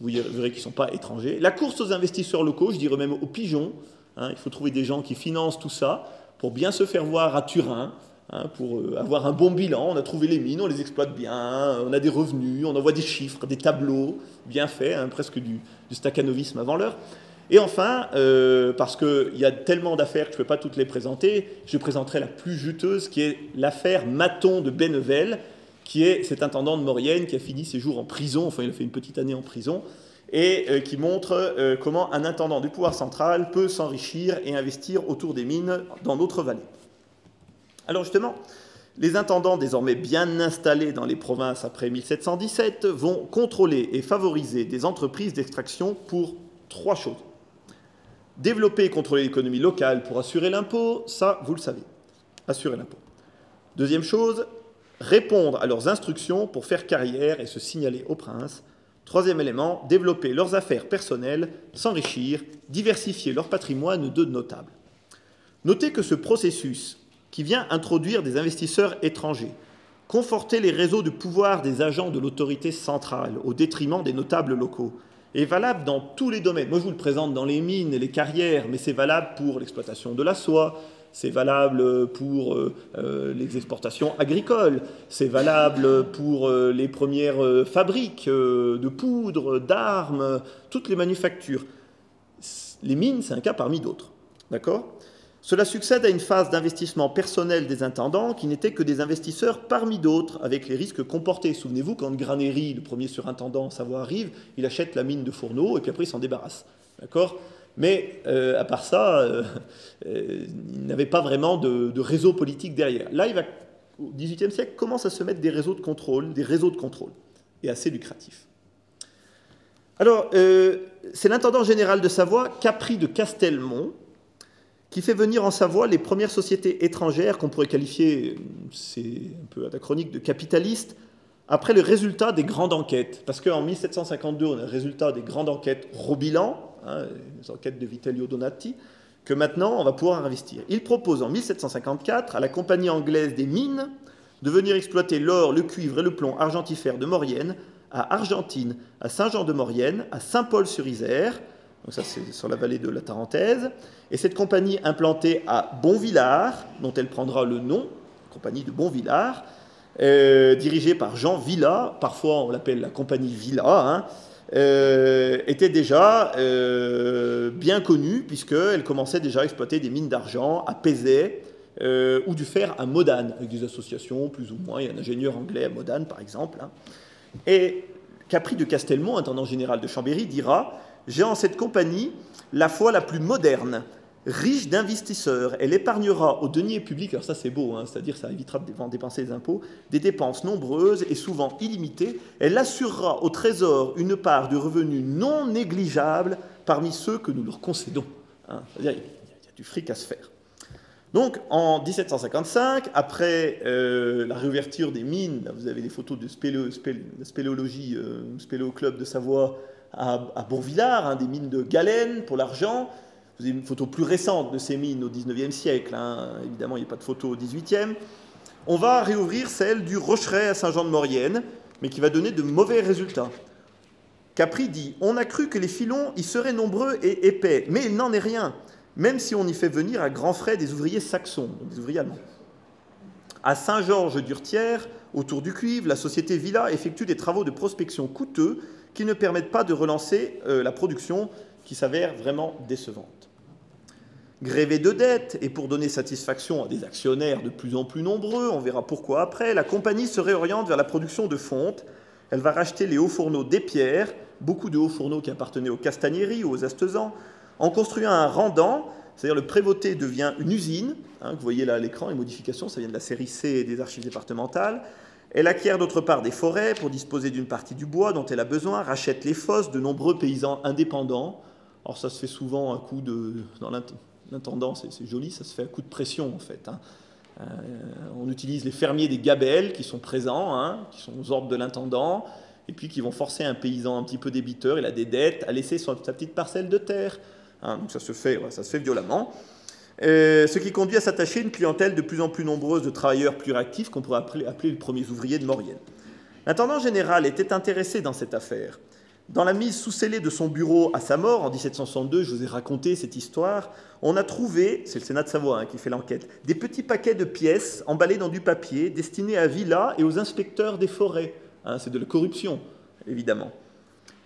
vous verrez qu'ils ne sont pas étrangers. La course aux investisseurs locaux, je dirais même aux pigeons. Hein, il faut trouver des gens qui financent tout ça pour bien se faire voir à Turin, hein, pour euh, avoir un bon bilan. On a trouvé les mines, on les exploite bien, on a des revenus, on envoie des chiffres, des tableaux bien faits, hein, presque du, du staccanovisme avant l'heure. Et enfin, euh, parce qu'il y a tellement d'affaires que je ne peux pas toutes les présenter, je présenterai la plus juteuse qui est l'affaire Maton de Bennevel, qui est cet intendant de Maurienne qui a fini ses jours en prison, enfin il a fait une petite année en prison, et euh, qui montre euh, comment un intendant du pouvoir central peut s'enrichir et investir autour des mines dans notre vallée. Alors justement, les intendants désormais bien installés dans les provinces après 1717 vont contrôler et favoriser des entreprises d'extraction pour trois choses. Développer et contrôler l'économie locale pour assurer l'impôt, ça vous le savez, assurer l'impôt. Deuxième chose, répondre à leurs instructions pour faire carrière et se signaler au prince. Troisième élément, développer leurs affaires personnelles, s'enrichir, diversifier leur patrimoine de notables. Notez que ce processus, qui vient introduire des investisseurs étrangers, conforter les réseaux de pouvoir des agents de l'autorité centrale au détriment des notables locaux, est valable dans tous les domaines. Moi, je vous le présente dans les mines et les carrières, mais c'est valable pour l'exploitation de la soie, c'est valable pour euh, euh, les exportations agricoles, c'est valable pour euh, les premières fabriques de poudre, d'armes, toutes les manufactures. Les mines, c'est un cas parmi d'autres. Cela succède à une phase d'investissement personnel des intendants qui n'étaient que des investisseurs parmi d'autres, avec les risques comportés. Souvenez-vous, quand Granéry, le premier surintendant Savoie, arrive, il achète la mine de Fourneau et puis après il s'en débarrasse. D'accord? Mais euh, à part ça, euh, euh, il n'avait pas vraiment de, réseau politique derrière. Là, au XVIIIe siècle, commence à se mettre des réseaux de contrôle, des réseaux de contrôle, et assez lucratifs. Alors, c'est l'intendant général de Savoie, Capri de Castelmont, qui fait venir en Savoie les premières sociétés étrangères qu'on pourrait qualifier, c'est un peu anachronique, de capitalistes, après le résultat des grandes enquêtes. Parce qu'en 1752, on a le résultat des grandes enquêtes Robilan, hein, les enquêtes de Vitellio Donati, que maintenant on va pouvoir investir. Il propose en 1754 à la compagnie anglaise des mines de venir exploiter l'or, le cuivre et le plomb argentifère de Maurienne à Argentine, à Saint-Jean-de-Maurienne, à Saint-Paul-sur-Isère, donc ça c'est sur la vallée de la Tarentaise, et cette compagnie implantée à Bonvillard, dont elle prendra le nom, compagnie de Bonvillard, euh, dirigée par Jean Villa, parfois on l'appelle la compagnie Villa, hein, euh, était déjà euh, bien connue puisqu'elle commençait déjà à exploiter des mines d'argent à Pézet ou du fer à Modane, avec des associations plus ou moins. Il y a un ingénieur anglais à Modane par exemple. Hein. Et Capri de Castelmont, intendant général de Chambéry, dira J'ai en cette compagnie la foi la plus moderne, riche d'investisseurs. Elle épargnera aux deniers publics, alors ça c'est beau, hein, c'est-à-dire ça évitera de dépenser des impôts, des dépenses nombreuses et souvent illimitées. Elle assurera au Trésor une part de revenus non négligeable parmi ceux que nous leur concédons. Hein. C'est-à-dire il y a du fric à se faire. Donc en 1755, après euh, la réouverture des mines, vous avez des photos de spéléologie, euh, de Savoie à, à Bourvillard, hein, des mines de galène pour l'argent. Vous avez une photo plus récente de ces mines au 19e siècle, hein. évidemment il n'y a pas de photo au 18e. On va réouvrir celle du Rocheret à Saint-Jean-de-Maurienne, mais qui va donner de mauvais résultats. Capri dit On a cru que les filons y seraient nombreux et épais, mais il n'en est rien même si on y fait venir à grands frais des ouvriers saxons, des ouvriers allemands. À Saint-Georges-d'Urtière, autour du cuivre, la société Villa effectue des travaux de prospection coûteux qui ne permettent pas de relancer euh, la production qui s'avère vraiment décevante. Grévé de dettes et pour donner satisfaction à des actionnaires de plus en plus nombreux, on verra pourquoi après, la compagnie se réoriente vers la production de fonte. Elle va racheter les hauts fourneaux des pierres, beaucoup de hauts fourneaux qui appartenaient aux Castagneries ou aux Astezans, en construisant un rendant, c'est-à-dire le prévôté devient une usine, hein, vous voyez là à l'écran, les modifications, ça vient de la série C des archives départementales. Elle acquiert d'autre part des forêts pour disposer d'une partie du bois dont elle a besoin, rachète les fosses de nombreux paysans indépendants. Alors ça se fait souvent à coup de... Dans l'intendant, c'est joli, ça se fait à coup de pression en fait. Hein. Euh, on utilise les fermiers des gabelles qui sont présents, hein, qui sont aux ordres de l'intendant, et puis qui vont forcer un paysan un petit peu débiteur, il a des dettes, à laisser sa petite parcelle de terre. Hein, donc ça se fait, ça se fait violemment. ce qui conduit à s'attacher une clientèle de plus en plus nombreuse de travailleurs plus réactifs qu'on pourrait appeler, appeler les premiers ouvriers de Maurienne. L'intendant général était intéressé dans cette affaire. Dans la mise sous scellé de son bureau à sa mort en 1762, je vous ai raconté cette histoire, on a trouvé, c'est le Sénat de Savoie hein, qui fait l'enquête, des petits paquets de pièces emballés dans du papier destinés à Villa et aux inspecteurs des forêts. Hein, c'est de la corruption, évidemment.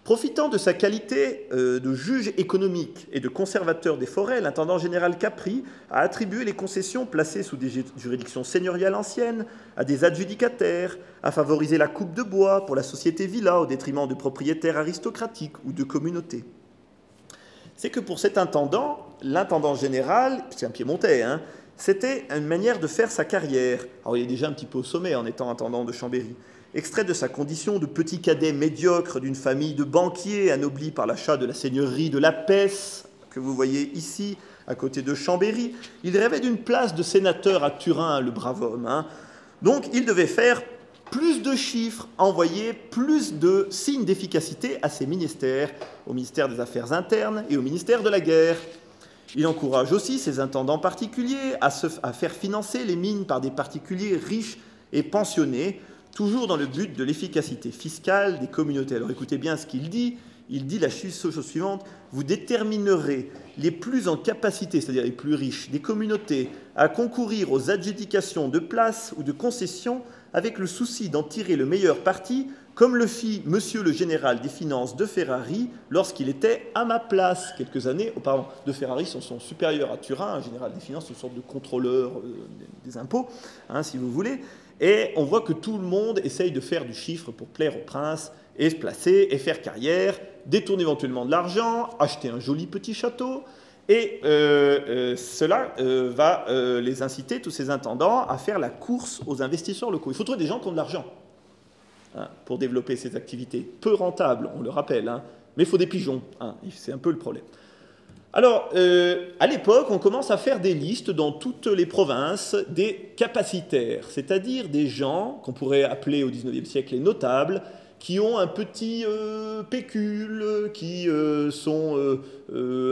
Profitant de sa qualité euh, de juge économique et de conservateur des forêts, l'intendant général Capri a attribué les concessions placées sous des juridictions seigneuriales anciennes à des adjudicataires, a favorisé la coupe de bois pour la société villa au détriment de propriétaires aristocratiques ou de communautés. C'est que pour cet intendant, l'intendant général, c'est un piémontais, hein, c'était une manière de faire sa carrière. Alors il est déjà un petit peu au sommet en étant intendant de Chambéry extrait de sa condition de petit cadet médiocre d'une famille de banquiers anoblis par l'achat de la seigneurie de la Pesse, que vous voyez ici, à côté de Chambéry. Il rêvait d'une place de sénateur à Turin, le brave homme. Hein. Donc il devait faire plus de chiffres, envoyer plus de signes d'efficacité à ses ministères, au ministère des Affaires internes et au ministère de la Guerre. Il encourage aussi ses intendants particuliers à, à faire financer les mines par des particuliers riches et pensionnés toujours dans le but de l'efficacité fiscale des communautés. Alors écoutez bien ce qu'il dit. Il dit la chose suivante, vous déterminerez les plus en capacité, c'est-à-dire les plus riches, des communautés à concourir aux adjudications de places ou de concessions avec le souci d'en tirer le meilleur parti, comme le fit Monsieur le général des finances de Ferrari lorsqu'il était à ma place quelques années auparavant. De Ferrari sont son supérieur à Turin, un général des finances, une sorte de contrôleur euh, des impôts, hein, si vous voulez. Et on voit que tout le monde essaye de faire du chiffre pour plaire au prince et se placer et faire carrière, détourner éventuellement de l'argent, acheter un joli petit château. Et euh, euh, cela euh, va les inciter, tous ces intendants, à faire la course aux investisseurs locaux. Il faut trouver des gens qui ont de l'argent hein, pour développer ces activités. Peu rentables, on le rappelle, hein, mais il faut des pigeons. Hein, c'est un peu le problème. Alors, euh, à l'époque, on commence à faire des listes dans toutes les provinces des capacitaires, c'est-à-dire des gens qu'on pourrait appeler au XIXe siècle les notables, qui ont un petit euh, pécule, qui euh, sont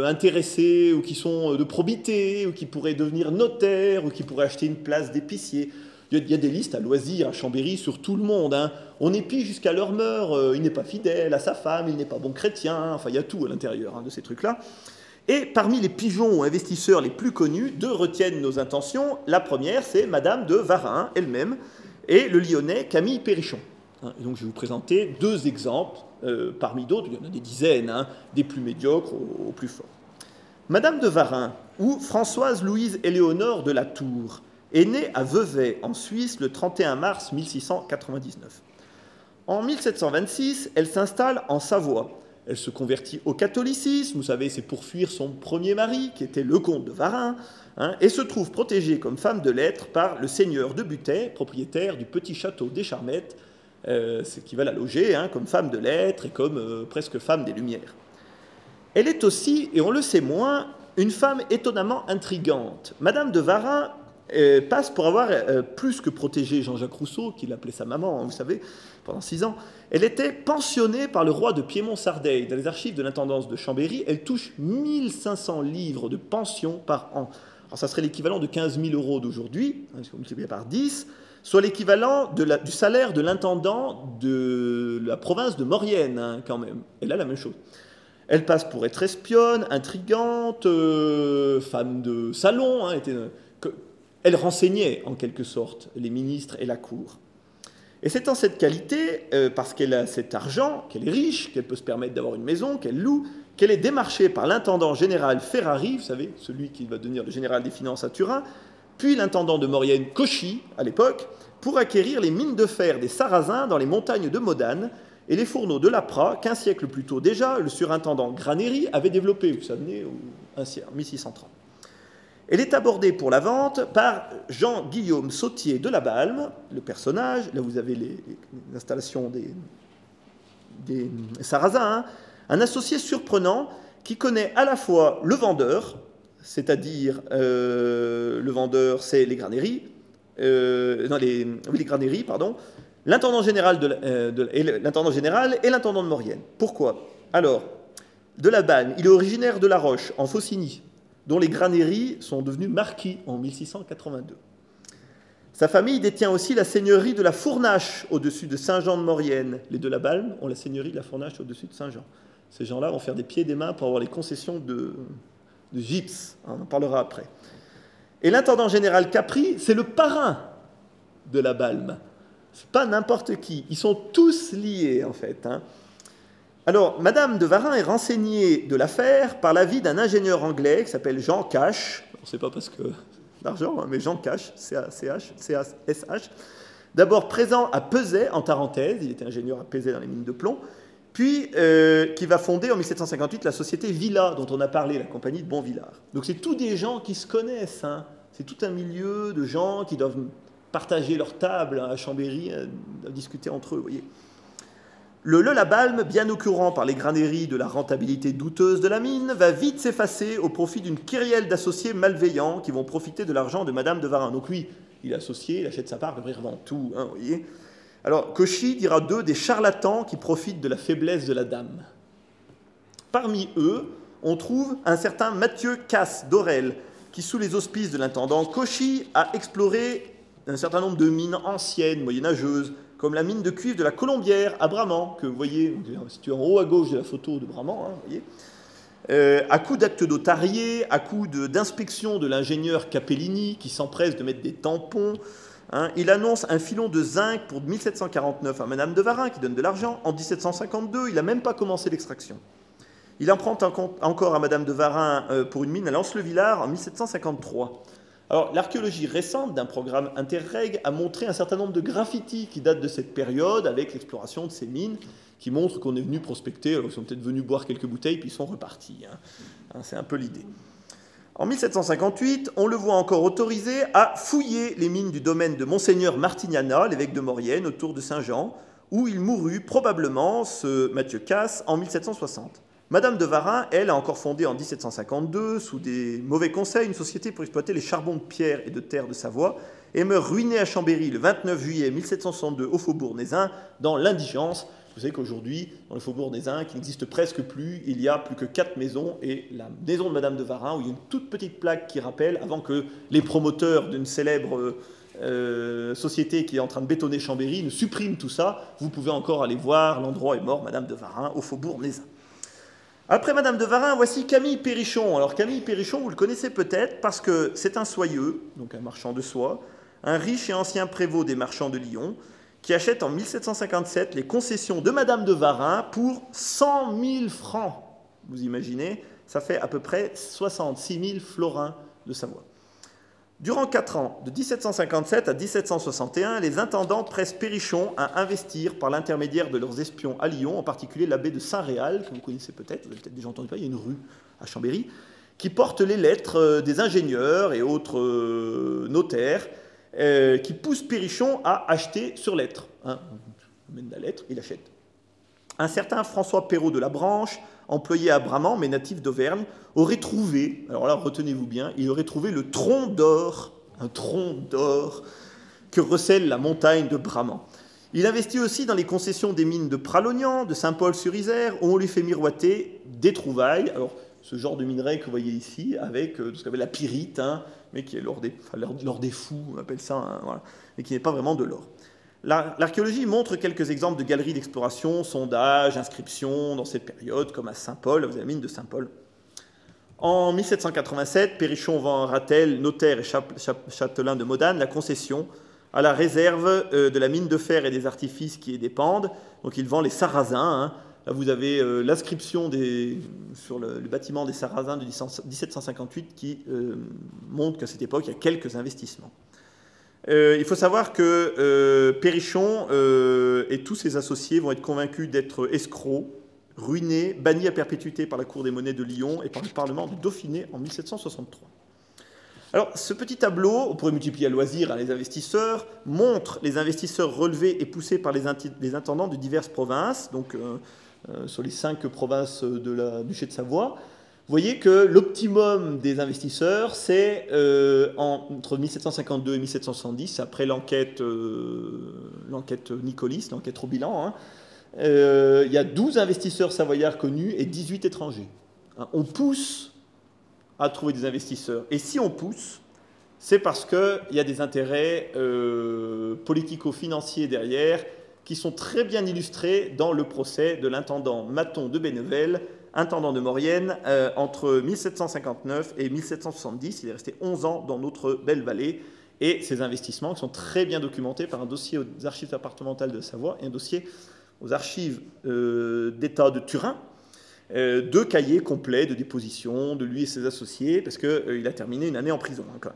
intéressés ou qui sont de probité, ou qui pourraient devenir notaires, ou qui pourraient acheter une place d'épicier. Il y, a des listes à loisir à Chambéry sur tout le monde. Hein. On épie jusqu'à leur meurt. il n'est pas fidèle à sa femme, il n'est pas bon chrétien. Enfin, il y a tout à l'intérieur hein, de ces trucs-là. Et parmi les pigeons ou investisseurs les plus connus, deux retiennent nos intentions. La première, c'est Madame de Varin elle-même et le lyonnais Camille Perrichon. Hein, donc je vais vous présenter deux exemples, euh, parmi d'autres, il y en a des dizaines, hein, des plus médiocres aux, plus forts. Madame de Varin, ou Françoise Louise Éléonore de la Tour, est née à Vevey, en Suisse, le 31 mars 1699. En 1726, elle s'installe en Savoie. Elle se convertit au catholicisme, vous savez, c'est pour fuir son premier mari, qui était le comte de Varin, hein, et se trouve protégée comme femme de lettres par le seigneur de Butay, propriétaire du petit château des Charmettes, euh, qui va la loger hein, comme femme de lettres et comme euh, presque femme des Lumières. Elle est aussi, et on le sait moins, une femme étonnamment intrigante. Madame de Varin euh, passe pour avoir plus que protégé Jean-Jacques Rousseau, qui l'appelait sa maman, hein, vous savez, pendant six ans. Elle était pensionnée par le roi de Piémont-Sardaigne. Dans les archives de l'intendance de Chambéry, elle touche 1500 livres de pension par an. Alors ça serait l'équivalent de 15 000 euros d'aujourd'hui, hein, si vous multipliez par 10 soit l'équivalent du salaire de l'intendant de la province de Maurienne, hein, quand même. Elle a la même chose. Elle passe pour être espionne, intrigante, euh, femme de salon. Hein, elle renseignait en quelque sorte les ministres et la cour. Et c'est en cette qualité, euh, parce qu'elle a cet argent, qu'elle est riche, qu'elle peut se permettre d'avoir une maison, qu'elle loue, qu'elle est démarchée par l'intendant général Ferrari, vous savez, celui qui va devenir le général des finances à Turin, puis l'intendant de Maurienne Cauchy, à l'époque, pour acquérir les mines de fer des Sarrasins dans les montagnes de Modane et les fourneaux de Lapra qu'un siècle plus tôt déjà, le surintendant Granéry avait développé, vous savez, en 1630. Elle est abordée pour la vente par Jean-Guillaume Sautier de la Balme, le personnage, là vous avez les, installations des, des Sarrasins, hein. un associé surprenant qui connaît à la fois le vendeur, c'est-à-dire euh, le vendeur, c'est les granéries, euh, non, les, oui, pardon, l'intendant général, euh, et l'intendant général et l'intendant de Maurienne. Pourquoi? Alors, de la Banne, il est originaire de La Roche, en Faucigny, dont les granéries sont devenues marquis en 1682. Sa famille détient aussi la seigneurie de la Fournache au-dessus de Saint-Jean de Maurienne. Les de la Balme ont la seigneurie de la Fournache au-dessus de Saint-Jean. Ces gens-là vont faire des pieds et des mains pour avoir les concessions de, de. Hein, on en parlera après. Et l'intendant général Capri, c'est le parrain de la Balme. C'est pas n'importe qui. Ils sont tous liés, en fait. Hein. Alors, Madame de Varin est renseignée de l'affaire par l'avis d'un ingénieur anglais qui s'appelle Jean Cash. On ne sait pas parce que l'argent, hein, mais Jean Cash, C-A-S-H. D'abord présent à Pesay, en Tarentaise. Il était ingénieur à Pesay dans les mines de plomb puis euh, qui va fonder en 1758 la société Villa, dont on a parlé, la compagnie de Bonvillard. Donc c'est tous des gens qui se connaissent, hein. c'est tout un milieu de gens qui doivent partager leur table à Chambéry, à, euh, discuter entre eux, voyez. Le Le bien au courant par les granéries de la rentabilité douteuse de la mine, va vite s'effacer au profit d'une kyrielle d'associés malveillants qui vont profiter de l'argent de Madame de Varin. Donc lui, il est associé, il achète sa part, il revend tout, hein. Alors, Cauchy dira d'eux des charlatans qui profitent de la faiblesse de la dame. Parmi eux, on trouve un certain Mathieu Casse d'Orel, qui, sous les auspices de l'intendant Cauchy, a exploré un certain nombre de mines anciennes, moyenâgeuses, comme la mine de cuivre de la Colombière à Bramant, que vous voyez située en haut à gauche de la photo de Bramant, hein, euh, à coup d'actes notariés, à coup d'inspection de l'ingénieur Capellini, qui s'empresse de mettre des tampons, Hein, il annonce un filon de zinc pour 1749 à Madame de Varin qui donne de l'argent. En 1752, il n'a même pas commencé l'extraction. Il emprunte encore à Madame de Varin euh, pour une mine à Lens-le-Villard en 1753. L'archéologie récente d'un programme Interreg a montré un certain nombre de graffitis qui datent de cette période avec l'exploration de ces mines qui montrent qu'on est venu prospecter. Alors, ils sont peut-être venus boire quelques bouteilles puis ils sont repartis. Hein. Hein, c'est un peu l'idée. En 1758, on le voit encore autorisé à fouiller les mines du domaine de Monseigneur Martignana, l'évêque de Maurienne, autour de Saint-Jean, où il mourut probablement, ce Mathieu Casse, en 1760. Madame de Varin, elle, a encore fondé en 1752, sous des mauvais conseils, une société pour exploiter les charbons de pierre et de terre de Savoie, et meurt ruinée à Chambéry le 29 juillet 1762 au Faubourg Nézin, dans l'indigence. Vous savez qu'aujourd'hui, dans le faubourg Indes, qui n'existe presque plus, il y a plus que quatre maisons et la maison de Madame de Varin, où il y a une toute petite plaque qui rappelle, avant que les promoteurs d'une célèbre euh, société qui est en train de bétonner Chambéry ne suppriment tout ça, vous pouvez encore aller voir, l'endroit est mort, Madame de Varin, au faubourg Nézin. Après Madame de Varin, voici Camille Perrichon. Alors Camille Perrichon, vous le connaissez peut-être parce que c'est un soyeux, donc un marchand de soie, un riche et ancien prévôt des marchands de Lyon, qui achète en 1757 les concessions de Madame de Varin pour 100 000 francs. Vous imaginez Ça fait à peu près 66 000 florins de Savoie. Durant quatre ans, de 1757 à 1761, les intendants pressent Périchon à investir par l'intermédiaire de leurs espions à Lyon, en particulier l'abbé de Saint-Réal, que vous connaissez peut-être, vous avez peut-être déjà entendu parler, il y a une rue à Chambéry, qui porte les lettres euh, des ingénieurs et autres euh, notaires euh, qui pousse Périchon à acheter sur lettre. Hein. Il mène la lettre, il achète. Un certain François Perrault de la Branche, employé à Bramant, mais natif d'Auvergne, aurait trouvé, alors là retenez-vous bien, il aurait trouvé le tronc d'or, un tronc d'or que recèle la montagne de Bramant. Il investit aussi dans les concessions des mines de Pralognan, de Saint-Paul-sur-Isère, où on lui fait miroiter des trouvailles. Alors, ce genre de minerai que vous voyez ici, avec euh, ce qu'on appelle la pyrite, hein, mais qui est l'or des, des, fous, on appelle ça, hein, et qui n'est pas vraiment de l'or. L'archéologie montre quelques exemples de galeries d'exploration, sondages, inscriptions dans cette période, comme à Saint-Paul, vous avez la mine de Saint-Paul. En 1787, Périchon vend à Ratel, notaire et châtelain de Modane, la concession à la réserve euh, de la mine de fer et des artifices qui y dépendent. Donc il vend les Sarrasins. Hein. Là, vous avez euh, l'inscription sur le, bâtiment des Sarrasins de 1758 qui euh, montre qu'à cette époque, il y a quelques investissements. Il faut savoir que Périchon et tous ses associés vont être convaincus d'être escrocs, ruinés, bannis à perpétuité par la Cour des monnaies de Lyon et par le Parlement de Dauphiné en 1763. Alors, ce petit tableau, on pourrait multiplier à loisir hein, les investisseurs, montre les investisseurs relevés et poussés par les, intendants de diverses provinces. Donc, euh, sur les cinq provinces de la duché de Savoie. Vous voyez que l'optimum des investisseurs, c'est euh, entre 1752 et 1770, après l'enquête euh, l'enquête Nicolis, l'enquête Robilan, hein, il y a 12 investisseurs savoyards connus et 18 étrangers. Hein, on pousse à trouver des investisseurs. Et si on pousse, c'est parce qu'il y a des intérêts politico-financiers derrière qui sont très bien illustrés dans le procès de l'intendant Maton de Bénevel, intendant de Maurienne, euh, entre 1759 et 1770. Il est resté 11 ans dans notre belle vallée. Et ces investissements sont très bien documentés par un dossier aux archives départementales de Savoie et un dossier aux archives euh, d'État de Turin, euh, deux cahiers complets de déposition de lui et ses associés, parce qu'il a terminé une année en prison. Hein,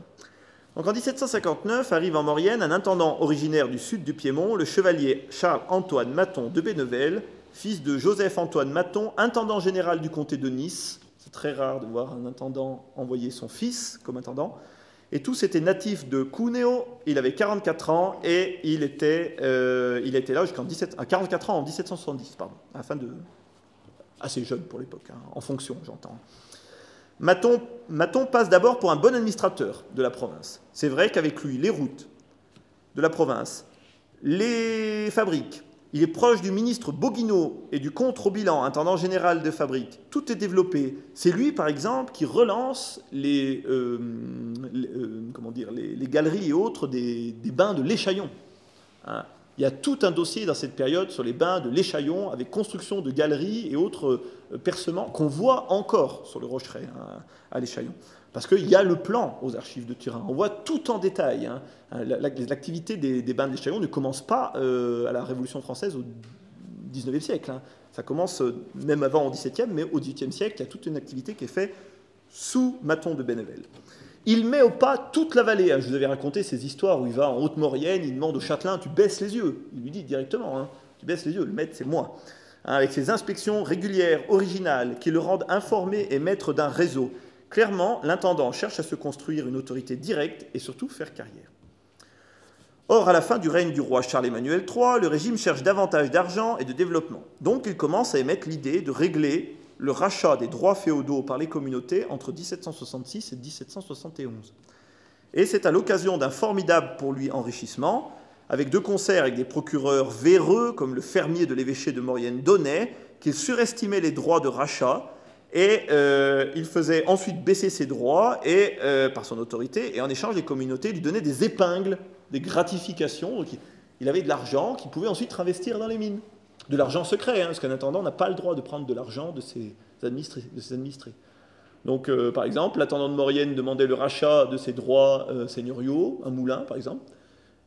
donc en 1759 arrive en Maurienne un intendant originaire du sud du Piémont, le chevalier Charles-Antoine Maton de Bénevel, fils de Joseph-Antoine Maton, intendant général du comté de Nice. C'est très rare de voir un intendant envoyer son fils comme intendant. Et tous étaient natifs de Cuneo. Il avait 44 ans et il était, euh, là jusqu'en 44 ans en 1770, pardon, de assez jeune pour l'époque, hein, en fonction, j'entends. Maton, passe d'abord pour un bon administrateur de la province. C'est vrai qu'avec lui, les routes de la province, les fabriques, il est proche du ministre Boguino et du comte Robilan, intendant général de fabrique. Tout est développé. C'est lui, par exemple, qui relance les, euh, euh, galeries et autres des, bains de l'Échaillon. Hein. Il y a tout un dossier dans cette période sur les bains de l'Échaillon, avec construction de galeries et autres euh, percements qu'on voit encore sur le Rocheret, hein, à l'Échaillon. Parce qu'il y a le plan aux archives de Turin. On voit tout en détail. Hein. L'activité des, bains de l'Échaillon ne commence pas euh, à la Révolution française au XIXe siècle. Hein. Ça commence euh, même avant au XVIIe, mais au XVIIIe siècle, il y a toute une activité qui est faite sous Maton de Bénével. Il met au pas toute la vallée. Hein. Je vous avais raconté ces histoires où il va en Haute-Maurienne, il demande au châtelain Tu baisses les yeux. Il lui dit directement Tu baisses les yeux, le maître, c'est moi. Avec ses inspections régulières, originales, qui le rendent informé et maître d'un réseau. Clairement, l'intendant cherche à se construire une autorité directe et surtout faire carrière. Or, à la fin du règne du roi Charles-Emmanuel III, le régime cherche davantage d'argent et de développement. Donc, il commence à émettre l'idée de régler le rachat des droits féodaux par les communautés entre 1766 et 1771. Et c'est à l'occasion d'un formidable pour lui enrichissement, avec deux concerts avec des procureurs véreux, comme le fermier de l'évêché de Maurienne Donnet, qu'il surestimait les droits de rachat et euh, il faisait ensuite baisser ses droits et, euh, par son autorité, et en échange, les communautés lui donnaient des épingles, des gratifications. il avait de l'argent qu'il pouvait ensuite investir dans les mines. De l'argent secret, hein, parce qu'un intendant n'a pas le droit de prendre de l'argent de ses administrés. De ses administrés. Donc, euh, par exemple, l'intendant de Maurienne demandait le rachat de ses droits seigneuriaux, un moulin, par exemple.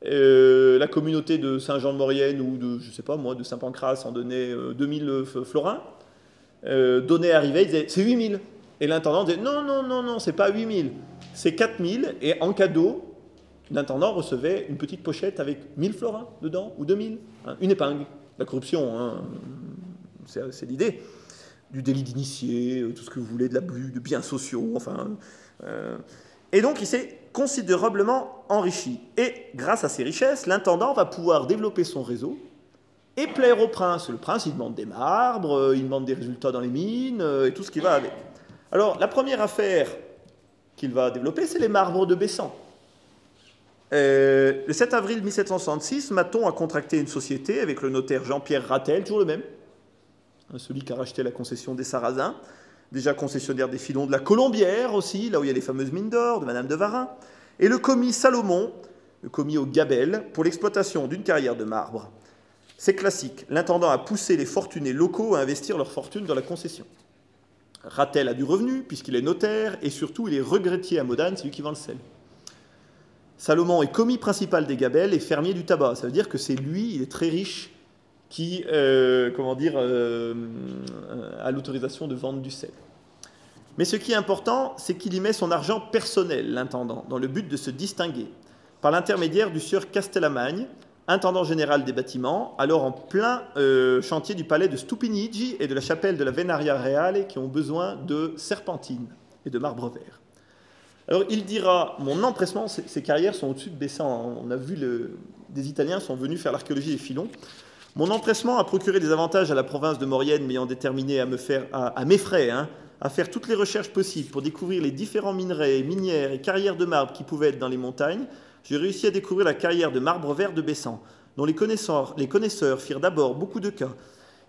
la communauté de Saint-Jean-de-Maurienne ou de, je sais pas moi, de Saint-Pancras en donnait 2000 florins. Euh, donné arrivait, il disait c'est 8000. Et l'intendant disait non, non, non, non, c'est pas 8000, c'est 4000. Et en cadeau, l'intendant recevait une petite pochette avec 1000 florins dedans, ou 2000, hein, une épingle. La corruption, hein, c'est l'idée. Du délit d'initié, euh, tout ce que vous voulez, de l'abus, de biens sociaux, enfin. Euh. et donc il s'est considérablement enrichi. Et grâce à ces richesses, l'intendant va pouvoir développer son réseau et plaire au prince. Le prince, il demande des marbres, euh, il demande des résultats dans les mines, euh, et tout ce qui va avec. Alors, la première affaire qu'il va développer, c'est les marbres de Bessan. Euh, le 7 avril 1766, Maton a contracté une société avec le notaire Jean-Pierre Rattel, toujours le même, celui qui a racheté la concession des Sarrasins, déjà concessionnaire des filons de la Colombière aussi, là où il y a les fameuses mines d'or de Madame de Varin, et le commis Salomon, le commis au Gabel, pour l'exploitation d'une carrière de marbre. C'est classique. L'intendant a poussé les fortunés locaux à investir leur fortune dans la concession. Rattel a du revenu, puisqu'il est notaire, et surtout il est regrettier à Modane, c'est lui qui vend le sel. Salomon est commis principal des Gabelles et fermier du tabac. Ça veut dire que c'est lui, il est très riche, qui euh, comment dire, euh, a l'autorisation de vendre du sel. Mais ce qui est important, c'est qu'il y met son argent personnel, l'intendant, dans le but de se distinguer, par l'intermédiaire du sieur Castellamagne, intendant général des bâtiments, alors en plein euh, chantier du palais de Stupinigi et de la chapelle de la Venaria Reale, qui ont besoin de serpentines et de marbre vert. Alors il dira, mon empressement, ces, carrières sont au-dessus de Bessan, on a vu, des Italiens sont venus faire l'archéologie des filons. Mon empressement a procuré des avantages à la province de Maurienne, m'ayant déterminé à me faire, à, mes frais, hein, à faire toutes les recherches possibles pour découvrir les différents minerais, minières et carrières de marbre qui pouvaient être dans les montagnes, j'ai réussi à découvrir la carrière de marbre vert de Bessan, dont les connaisseurs, firent d'abord beaucoup de cas.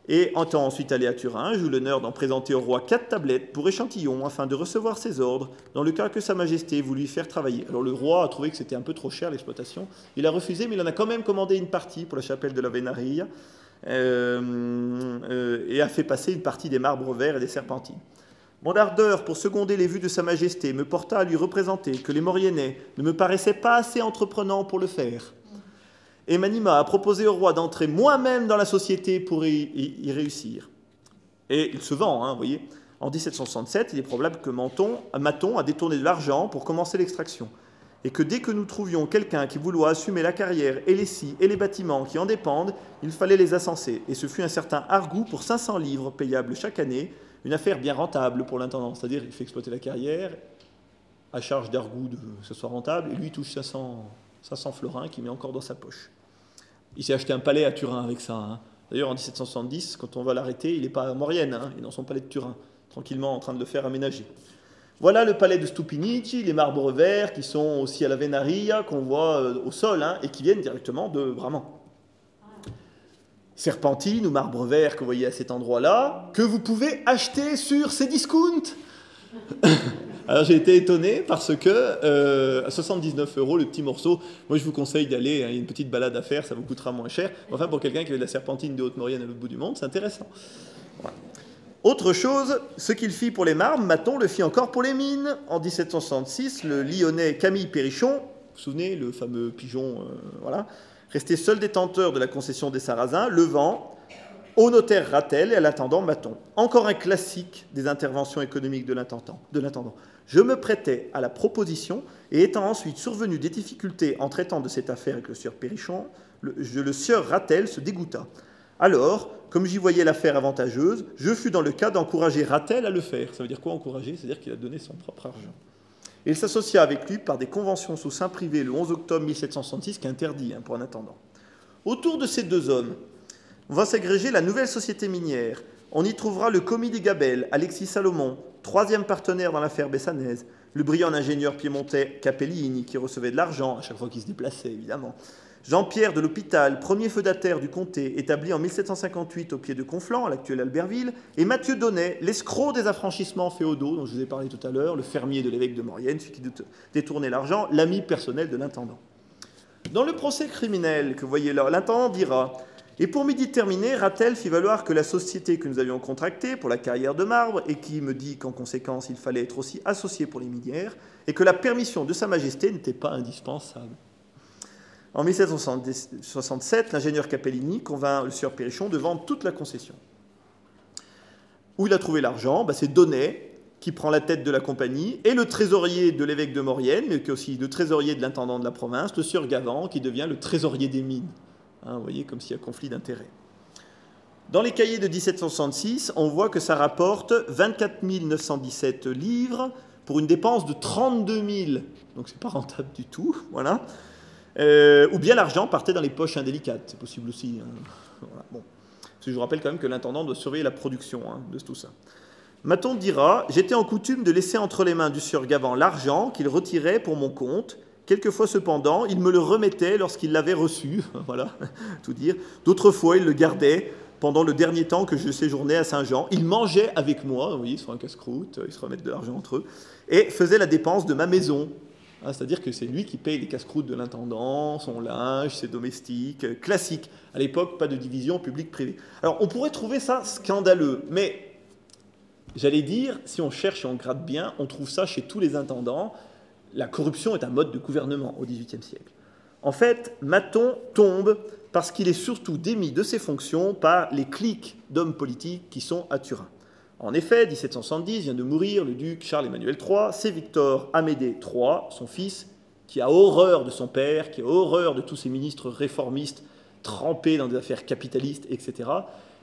Et en temps ensuite allé à Turin, j'eus l'honneur d'en présenter au roi quatre tablettes pour échantillon afin de recevoir ses ordres dans le cas que Sa Majesté voulut faire travailler. Alors le roi a trouvé que c'était un peu trop cher l'exploitation. Il a refusé, mais il en a quand même commandé une partie pour la chapelle de la Venaria euh, euh, et a fait passer une partie des marbres verts et des serpentines. Mon ardeur pour seconder les vues de Sa Majesté me porta à lui représenter que les Mauriennais ne me paraissaient pas assez entreprenants pour le faire, et m'anima à proposer au roi d'entrer moi-même dans la société pour y, réussir. Et il se vend, hein, vous voyez. En 1767, il est probable que Menton, Maton a détourné de l'argent pour commencer l'extraction, et que dès que nous trouvions quelqu'un qui vouloit assumer la carrière et les scies et les bâtiments qui en dépendent, il fallait les ascenser. Et ce fut un certain Argout pour 500 livres payables chaque année, une affaire bien rentable pour l'intendant. C'est-à-dire il fait exploiter la carrière à charge d'Argout que ce soit rentable, et lui touche 500, 500 florins qu'il met encore dans sa poche. Il s'est acheté un palais à Turin avec ça. Hein. D'ailleurs, en 1770, quand on va l'arrêter, il n'est pas à Maurienne, hein, il est dans son palais de Turin, tranquillement en train de le faire aménager. Voilà le palais de Stupinici, les marbres verts qui sont aussi à la Venaria, qu'on voit euh, au sol, hein, et qui viennent directement de Brabant serpentine ou marbre vert que vous voyez à cet endroit-là, que vous pouvez acheter sur ces discounts. Alors j'ai été étonné parce que euh, à 79 euros le petit morceau, moi je vous conseille d'aller, hein, y a une petite balade à faire, ça vous coûtera moins cher. Enfin pour quelqu'un qui veut de la serpentine de Haute-Maurienne à l'autre bout du monde, c'est intéressant. Autre chose, ce qu'il fit pour les marbres, Maton le fit encore pour les mines. En 1766, le lyonnais Camille Perrichon, vous vous souvenez, le fameux pigeon, euh, voilà, resté seul détenteur de la concession des Sarrasins, le vend au notaire Rattel et à l'intendant Maton. Encore un classique des interventions économiques de l'intendant. Je me prêtais à la proposition et étant ensuite survenu des difficultés en traitant de cette affaire avec le sieur Perrichon, le, le sieur Rattel se dégoûta. Alors, comme j'y voyais l'affaire avantageuse, je fus dans le cas d'encourager Rattel à le faire. Ça veut dire quoi encourager? C'est-à-dire qu'il a donné son propre argent il s'associa avec lui par des conventions sous sein privé le 11 octobre 1766, qui est interdit hein, pour un attendant. Autour de ces deux hommes va s'agréger la nouvelle société minière. On y trouvera le commis des Gabelles, Alexis Salomon, troisième partenaire dans l'affaire Bessanaise, le brillant ingénieur piémontais Capellini, qui recevait de l'argent à chaque fois qu'il se déplaçait, évidemment. Jean-Pierre de l'Hôpital, premier feudataire du comté, établi en 1758 au pied de Conflans, à l'actuel Albertville, et Mathieu Donnet, l'escroc des affranchissements féodaux, dont je vous ai parlé tout à l'heure, le fermier de l'évêque de Maurienne, celui qui détournait l'argent, l'ami personnel de l'intendant. Dans le procès criminel que vous voyez là, l'intendant dira Et pour midi terminé, Rattel fit valoir que la société que nous avions contractée pour la carrière de marbre, et qui me dit qu'en conséquence il fallait être aussi associé pour les minières, et que la permission de Sa Majesté n'était pas indispensable. En 1767, l'ingénieur Capellini convainc le sieur Perrichon de vendre toute la concession. Où il a trouvé l'argent? Bah, C'est Donnet qui prend la tête de la compagnie et le trésorier de l'évêque de Maurienne, mais qui est aussi le trésorier de l'intendant de la province, le sieur Gavant, qui devient le trésorier des mines. Hein, vous voyez, comme s'il y a conflit d'intérêts. Dans les cahiers de 1766, on voit que ça rapporte 24 917 livres pour une dépense de 32 000. Donc c'est pas rentable du tout, voilà. Euh, ou bien l'argent partait dans les poches indélicates, c'est possible aussi. Hein. Je vous rappelle quand même que l'intendant doit surveiller la production hein, de tout ça. Maton dira J'étais en coutume de laisser entre les mains du sieur Gavant l'argent qu'il retirait pour mon compte. Quelquefois, cependant, il me le remettait lorsqu'il l'avait reçu. voilà, tout dire. D'autres fois, il le gardait pendant le dernier temps que je séjournais à Saint-Jean. Il mangeait avec moi, vous voyez, sur un casse-croûte, ils se remettent de l'argent entre eux, et faisait la dépense de ma maison. Hein, c'est-à-dire que c'est lui qui paye les casse-croûtes de l'intendant, son linge, ses domestiques, euh, classique. À l'époque, pas de division public-privé. Alors, on pourrait trouver ça scandaleux, mais j'allais dire, si on cherche et on gratte bien, on trouve ça chez tous les intendants. La corruption est un mode de gouvernement au XVIIIe siècle. En fait, Maton tombe parce qu'il est surtout démis de ses fonctions par les cliques d'hommes politiques qui sont à Turin. En effet, 1770 vient de mourir le duc Charles-Emmanuel III, c'est Victor Amédée III, son fils, qui a horreur de son père, qui a horreur de tous ces ministres réformistes trempés dans des affaires capitalistes, etc.,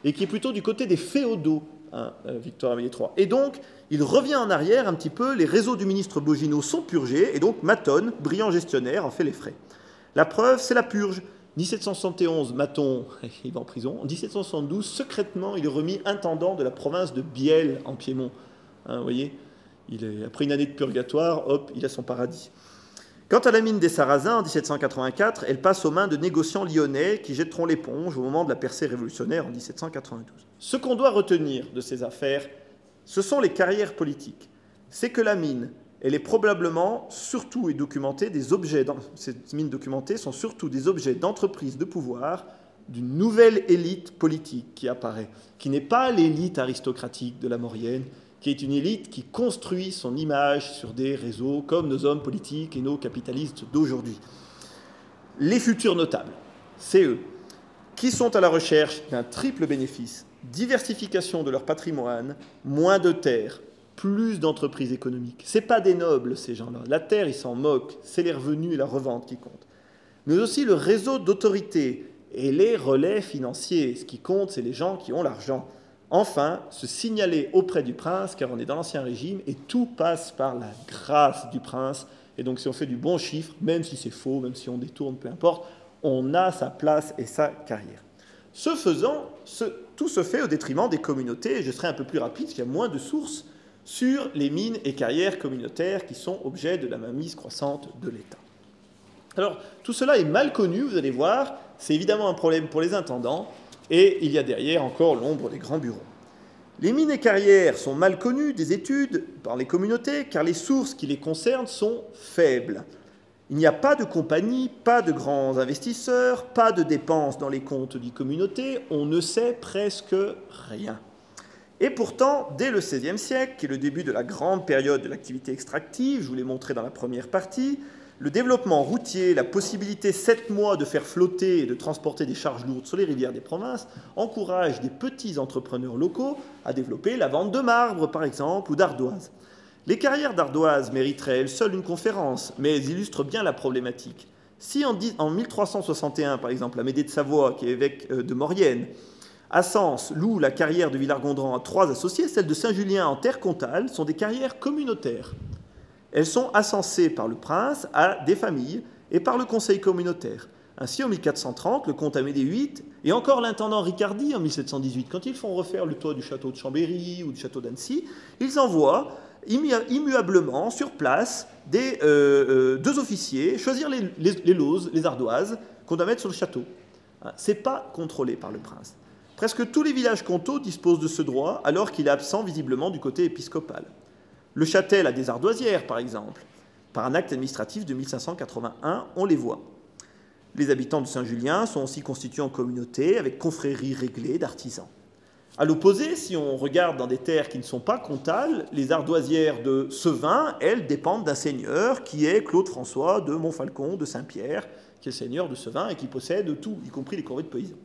et qui est plutôt du côté des féodaux, hein, euh, Victor Amédée III. Et donc, il revient en arrière un petit peu, les réseaux du ministre Bogino sont purgés, et donc Maton, brillant gestionnaire, en fait les frais. La preuve, c'est la purge. 1771, Maton, il va en prison. En 1772, secrètement, il est remis intendant de la province de Biel, en Piémont. Hein, vous voyez il est, Après une année de purgatoire, hop, il a son paradis. Quant à la mine des Sarrasins, en 1784, elle passe aux mains de négociants lyonnais qui jetteront l'éponge au moment de la percée révolutionnaire en 1792. Ce qu'on doit retenir de ces affaires, ce sont les carrières politiques. C'est que la mine, elle est probablement surtout et documentée des objets, ces mines documentées sont surtout des objets d'entreprise de pouvoir d'une nouvelle élite politique qui apparaît, qui n'est pas l'élite aristocratique de la Maurienne, qui est une élite qui construit son image sur des réseaux comme nos hommes politiques et nos capitalistes d'aujourd'hui. Les futurs notables, c'est eux, qui sont à la recherche d'un triple bénéfice, diversification de leur patrimoine, moins de terres, plus d'entreprises économiques. Ce pas des nobles, ces gens-là. La terre, ils s'en moquent. C'est les revenus et la revente qui comptent. Mais aussi le réseau d'autorité et les relais financiers. Ce qui compte, c'est les gens qui ont l'argent. Enfin, se signaler auprès du prince, car on est dans l'Ancien Régime, et tout passe par la grâce du prince. Et donc, si on fait du bon chiffre, même si c'est faux, même si on détourne, peu importe, on a sa place et sa carrière. Ce faisant, tout se fait au détriment des communautés, je serai un peu plus rapide, parce qu'il y a moins de sources sur les mines et carrières communautaires qui sont objets de la mainmise croissante de l'État. Alors, tout cela est mal connu, vous allez voir, c'est évidemment un problème pour les intendants, et il y a derrière encore l'ombre des grands bureaux. Les mines et carrières sont mal connues des études par les communautés, car les sources qui les concernent sont faibles. Il n'y a pas de compagnie, pas de grands investisseurs, pas de dépenses dans les comptes des communautés, on ne sait presque rien. Et pourtant, dès le XVIe siècle, qui est le début de la grande période de l'activité extractive, je vous l'ai montré dans la première partie, le développement routier, la possibilité sept mois de faire flotter et de transporter des charges lourdes sur les rivières des provinces encourage des petits entrepreneurs locaux à développer la vente de marbre, par exemple, ou d'ardoise. Les carrières d'ardoise mériteraient elles seules une conférence, mais elles illustrent bien la problématique. Si en, 1361, par exemple, Amédée de Savoie, qui est évêque euh, de Maurienne, à Sens loue la carrière de Villard-Gondran à trois associés, celle de Saint-Julien en terre comtale, sont des carrières communautaires. Elles sont ascensées par le prince à des familles et par le conseil communautaire. Ainsi, en 1430, le comte Amédée VIII et encore l'intendant Ricardi en 1718, quand ils font refaire le toit du château de Chambéry ou du château d'Annecy, ils envoient immuablement, sur place, des, euh, euh, deux officiers, choisir les, les, les ardoises qu'on doit mettre sur le château. Hein, c'est pas contrôlé par le prince. Presque tous les villages comtaux disposent de ce droit, alors qu'il est absent visiblement du côté épiscopal. Le Châtel a des ardoisières, par exemple. Par un acte administratif de 1581, on les voit. Les habitants de Saint-Julien sont aussi constitués en communauté, avec confréries réglées d'artisans. À l'opposé, si on regarde dans des terres qui ne sont pas comtales, les ardoisières de Sevin, elles, dépendent d'un seigneur qui est Claude François de Montfalcon, de Saint-Pierre, qui est seigneur de Sevin et qui possède tout, y compris les corvées de paysans.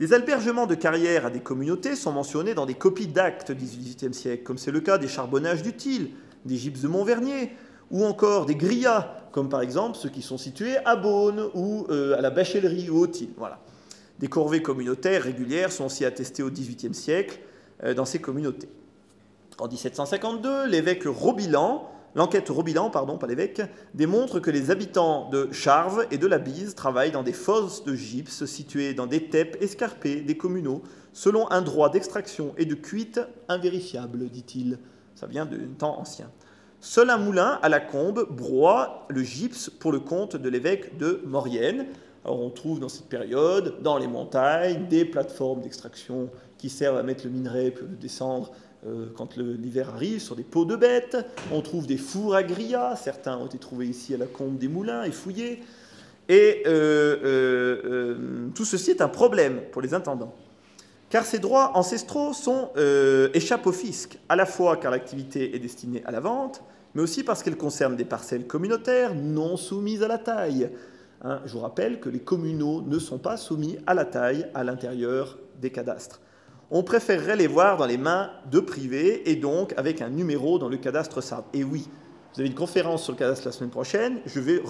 Des albergements de carrière à des communautés sont mentionnés dans des copies d'actes du XVIIIe siècle, comme c'est le cas des charbonnages d'Utile, des gypses de Montvernier, ou encore des grillas, comme par exemple ceux qui sont situés à Beaune ou euh, à la Bachellerie ou au Tille. Voilà. Des corvées communautaires régulières sont aussi attestées au XVIIIe siècle euh, dans ces communautés. En 1752, l'évêque Robilan, l'enquête Robilan, pardon, pas l'évêque, démontre que les habitants de Charves et de la Bise travaillent dans des fosses de gypse situées dans des teppes escarpées des communaux, selon un droit d'extraction et de cuite invérifiable, dit-il. Ça vient d'un temps ancien. Seul un moulin à la combe broie le gypse pour le compte de l'évêque de Maurienne. Alors on trouve dans cette période, dans les montagnes, des plateformes d'extraction qui servent à mettre le minerai puis le descendre euh, quand l'hiver arrive sur des pots de bêtes. On trouve des fours à grillas, certains ont été trouvés ici à la combe des moulins et fouillés. Et euh, euh, tout ceci est un problème pour les intendants. Car ces droits ancestraux sont, échappent au fisc, à la fois car l'activité est destinée à la vente, mais aussi parce qu'elle concerne des parcelles communautaires non soumises à la taille, Hein, je vous rappelle que les communaux ne sont pas soumis à la taille à l'intérieur des cadastres. On préférerait les voir dans les mains de privés et donc avec un numéro dans le cadastre Sardes. Et oui, vous avez une conférence sur le cadastre la semaine prochaine, je vais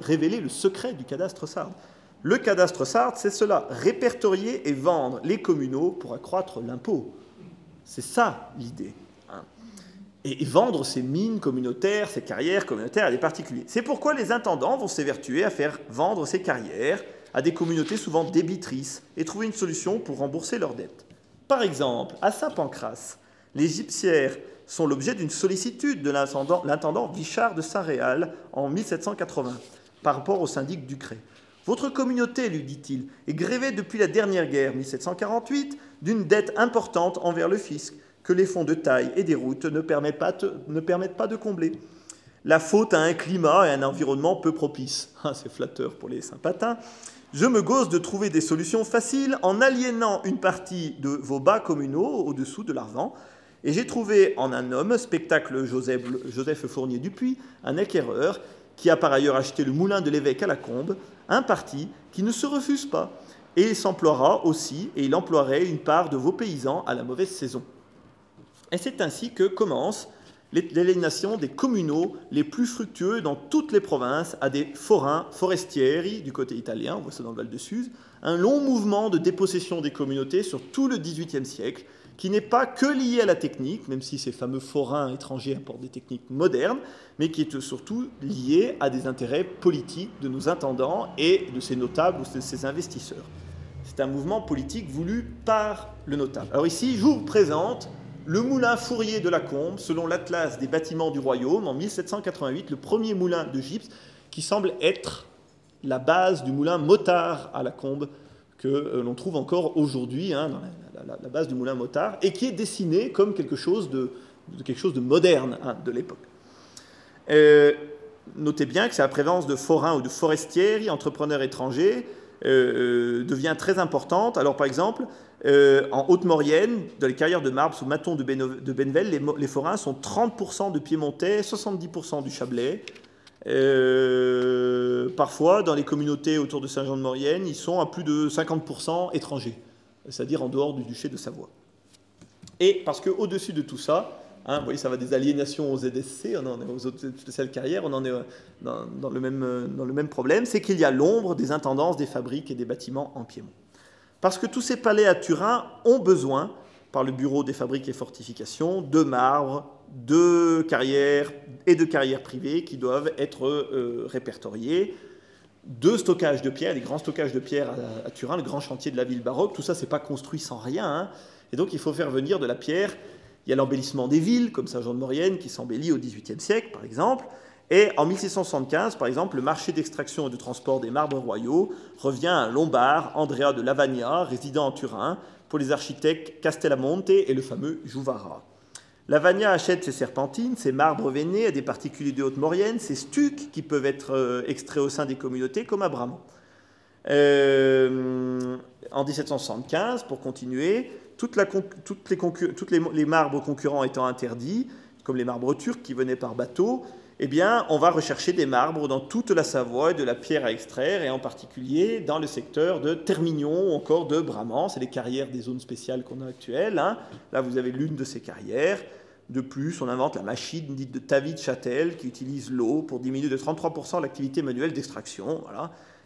révéler le secret du cadastre Sardes. Le cadastre Sardes, c'est cela, répertorier et vendre les communaux pour accroître l'impôt. C'est ça l'idée et vendre ses mines communautaires, ses carrières communautaires à des particuliers. C'est pourquoi les intendants vont s'évertuer à faire vendre ces carrières à des communautés souvent débitrices et trouver une solution pour rembourser leurs dettes. Par exemple, à Saint-Pancras, les gypsières sont l'objet d'une sollicitude de l'intendant Vichard de Saint-Réal en 1780 par rapport au syndic Ducré. Votre communauté, lui dit-il, est grévée depuis la dernière guerre 1748 d'une dette importante envers le fisc que les fonds de taille et des routes ne permettent pas, de combler. La faute à un climat et un environnement peu propices. Ah, c'est flatteur pour les sympatins. Je me gausse de trouver des solutions faciles en aliénant une partie de vos bas communaux au-dessous de l'Arvent. Et j'ai trouvé en un homme, spectacle Joseph, Joseph Fournier Dupuis, un acquéreur, qui a par ailleurs acheté le moulin de l'évêque à la Combe, un parti qui ne se refuse pas. Et il s'emploiera aussi, et il emploierait une part de vos paysans à la mauvaise saison. Et c'est ainsi que commence l'élimination des communaux les plus fructueux dans toutes les provinces à des forains forestieri du côté italien, on voit ça dans le Val de Suse, un long mouvement de dépossession des communautés sur tout le XVIIIe siècle, qui n'est pas que lié à la technique, même si ces fameux forains étrangers apportent des techniques modernes, mais qui est surtout lié à des intérêts politiques de nos intendants et de ces notables ou de ces investisseurs. C'est un mouvement politique voulu par le notable. Alors ici, je vous présente le moulin Fourier de la Combe, selon l'Atlas des bâtiments du royaume, en 1788, le premier moulin de gypse qui semble être la base du moulin Motard à la Combe que euh, l'on trouve encore aujourd'hui, hein, la, base du moulin Motard, et qui est dessiné comme quelque chose de, moderne hein, de l'époque. Euh, notez bien que c'est la présence de forains ou de forestiers, entrepreneurs étrangers, euh, devient très importante. Alors par exemple, euh, en Haute-Maurienne, dans les carrières de marbre sous Maton de, Bennevel, les, forains sont 30% de Piémontais, 70% du Chablais. Euh, parfois, dans les communautés autour de Saint-Jean-de-Maurienne, ils sont à plus de 50% étrangers, c'est-à-dire en dehors du duché de Savoie. Et parce qu'au-dessus de tout ça, hein, vous voyez, ça va des aliénations aux ZSC, on en est aux autres spéciales carrières, on en est euh, dans, le, même, dans le même problème, c'est qu'il y a l'ombre des intendances des fabriques et des bâtiments en Piémont. Parce que tous ces palais à Turin ont besoin, par le Bureau des fabriques et fortifications, de marbre, de carrières et de carrières privées qui doivent être euh, répertoriées, de stockage de pierres, des grands stockages de pierres à, Turin, le grand chantier de la ville baroque, tout ça, c'est pas construit sans rien. Hein. et donc, il faut faire venir de la pierre Il y a l'embellissement des villes, comme Saint-Jean-de-Maurienne, qui s'embellit au XVIIIe siècle, par exemple. Et en 1675, par exemple, le marché d'extraction et de transport des marbres royaux revient à un Lombard, Andrea de Lavagna, résident en Turin, pour les architectes Castellamonte et le fameux Juvara. Lavagna achète ses serpentines, ses marbres veinés à des particuliers de Haute-Maurienne, ses stucs qui peuvent être euh, extraits au sein des communautés comme à Bramont. Euh, en 1775, pour continuer, toutes, les, les, marbres concurrents étant interdits, comme les marbres turcs qui venaient par bateau, eh bien, on va rechercher des marbres dans toute la Savoie de la pierre à extraire, et en particulier dans le secteur de Termignon ou encore de Bramant. C'est les carrières des zones spéciales qu'on a actuelles. Hein. Là, vous avez l'une de ces carrières. De plus, on invente la machine dite de Tavid-Châtel qui utilise l'eau pour diminuer de 33% l'activité manuelle d'extraction.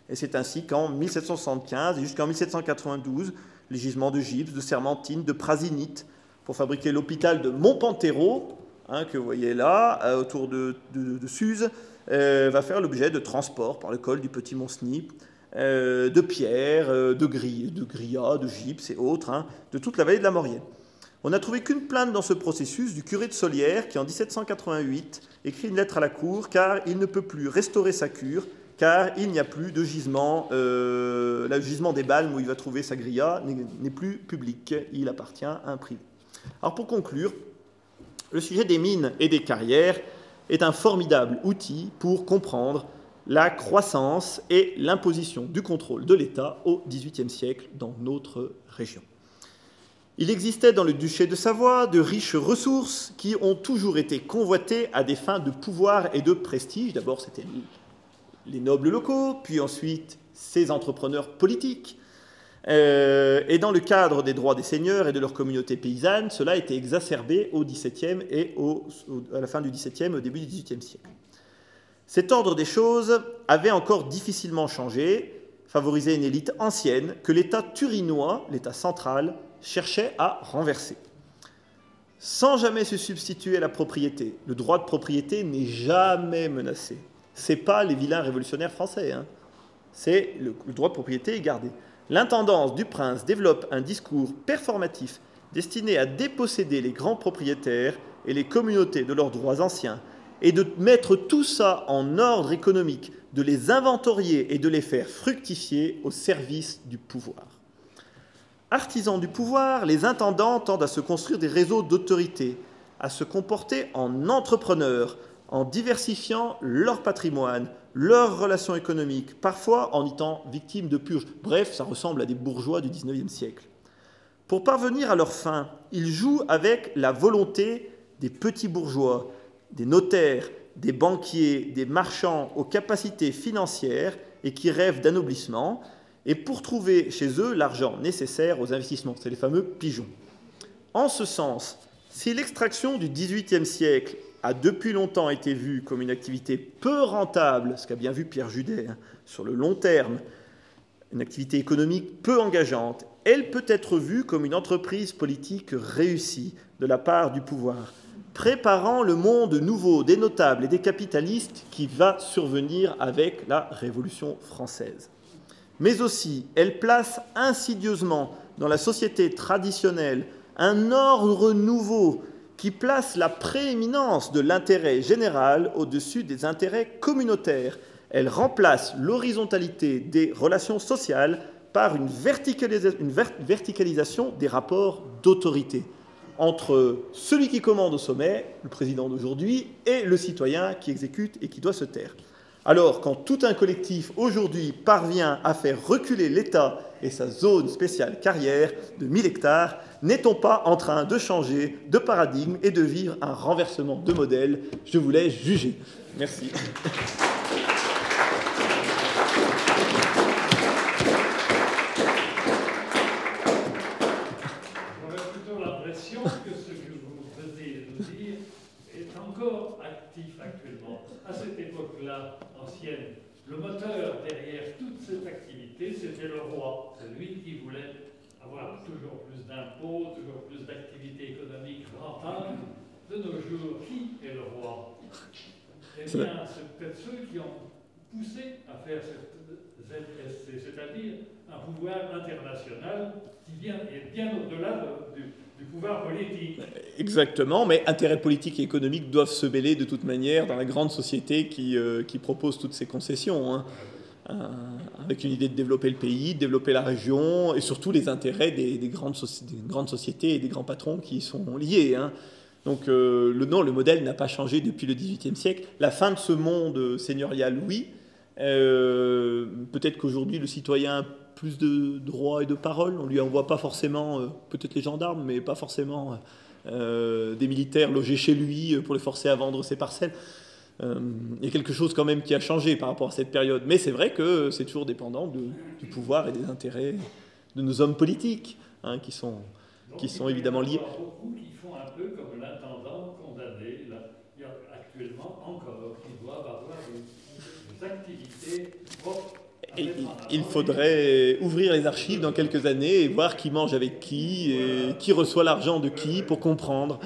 Et c'est ainsi qu'en 1775 et jusqu'en 1792, les gisements de gypse, de sermentine, de prasinite pour fabriquer l'hôpital de Montpantero, hein, que vous voyez là, euh, autour de, de, Suse, euh, va faire l'objet de transports par le col du Petit Mont-Snip, euh, de pierres, de grilles, de grillas, de gypse et autres, hein, de toute la vallée de la Maurienne. On n'a trouvé qu'une plainte dans ce processus du curé de Solière qui, en 1788, écrit une lettre à la cour car il ne peut plus restaurer sa cure car il n'y a plus de gisement. Le gisement des Balmes où il va trouver sa grilla n'est plus public, il appartient à un privé. Alors pour conclure, le sujet des mines et des carrières est un formidable outil pour comprendre la croissance et l'imposition du contrôle de l'État au XVIIIe siècle dans notre région. Il existait dans le duché de Savoie de riches ressources qui ont toujours été convoitées à des fins de pouvoir et de prestige. D'abord, c'était les nobles locaux, puis ensuite ces entrepreneurs politiques. Euh, et dans le cadre des droits des seigneurs et de leur communauté paysanne, cela a été exacerbé au XVIIe et à la fin du XVIIe, au début du XVIIIe siècle. Cet ordre des choses avait encore difficilement changé, favorisé une élite ancienne que l'État turinois, l'État central, cherchait à renverser. Sans jamais se substituer à la propriété, le droit de propriété n'est jamais menacé c'est pas les vilains révolutionnaires français. Hein. C'est le, droit de propriété est gardé. L'intendance du prince développe un discours performatif destiné à déposséder les grands propriétaires et les communautés de leurs droits anciens et de mettre tout ça en ordre économique, de les inventorier et de les faire fructifier au service du pouvoir. Artisans du pouvoir, les intendants tendent à se construire des réseaux d'autorité, à se comporter en entrepreneurs, en diversifiant leur patrimoine, leurs relations économiques, parfois en étant victimes de purges. Bref, ça ressemble à des bourgeois du XIXe siècle. Pour parvenir à leur fin, ils jouent avec la volonté des petits bourgeois, des notaires, des banquiers, des marchands aux capacités financières et qui rêvent d'anoblissement, et pour trouver chez eux l'argent nécessaire aux investissements. C'est les fameux pigeons. En ce sens, si l'extraction du XVIIIe siècle a depuis longtemps été vue comme une activité peu rentable, ce qu'a bien vu Pierre Judet, hein, sur le long terme, une activité économique peu engageante, elle peut être vue comme une entreprise politique réussie de la part du pouvoir, préparant le monde nouveau des notables et des capitalistes qui va survenir avec la Révolution française. Mais aussi, elle place insidieusement dans la société traditionnelle un ordre nouveau qui place la prééminence de l'intérêt général au-dessus des intérêts communautaires. Elle remplace l'horizontalité des relations sociales par une, verticalisation des rapports d'autorité entre celui qui commande au sommet, le président d'aujourd'hui, et le citoyen qui exécute et qui doit se taire. Alors, quand tout un collectif aujourd'hui parvient à faire reculer l'État et sa zone spéciale carrière de 1000 hectares, n'est-on pas en train de changer de paradigme et de vivre un renversement de modèle? Je vous laisse juger. Merci. Le moteur derrière toute cette activité, c'était le roi. C'est lui qui voulait avoir toujours plus d'impôts, toujours plus d'activités économiques rentables. De nos jours, qui est le roi Eh bien, c'est peut-être ceux qui ont poussé à faire cette ZSC, c'est-à-dire un pouvoir international qui vient, est bien au-delà de, du pouvoir politique. Exactement, mais intérêts politiques et économiques doivent se mêler de toute manière dans la grande société qui, euh, qui propose toutes ces concessions. Hein. Euh, avec une idée de développer le pays, de développer la région, et surtout les intérêts des, grandes, des grandes, sociétés et des grands patrons qui y sont liés. Hein. Donc euh, le, non, le modèle n'a pas changé depuis le XVIIIe siècle. La fin de ce monde seigneurial, oui. Euh, peut-être qu'aujourd'hui, le citoyen a plus de droits et de paroles. On lui envoie pas forcément, peut-être les gendarmes, mais pas forcément des militaires logés chez lui pour les forcer à vendre ses parcelles. Euh, il y a quelque chose quand même qui a changé par rapport à cette période. Mais c'est vrai que c'est toujours dépendant du pouvoir et des intérêts de nos hommes politiques, hein, qui sont, qui sont évidemment liés. Beaucoup qui font un peu comme l'intendant condamné, il y a actuellement encore, qui doivent avoir des, activités propres. il faudrait ouvrir les archives dans quelques années et voir qui mange avec qui, et qui reçoit l'argent de qui, pour comprendre.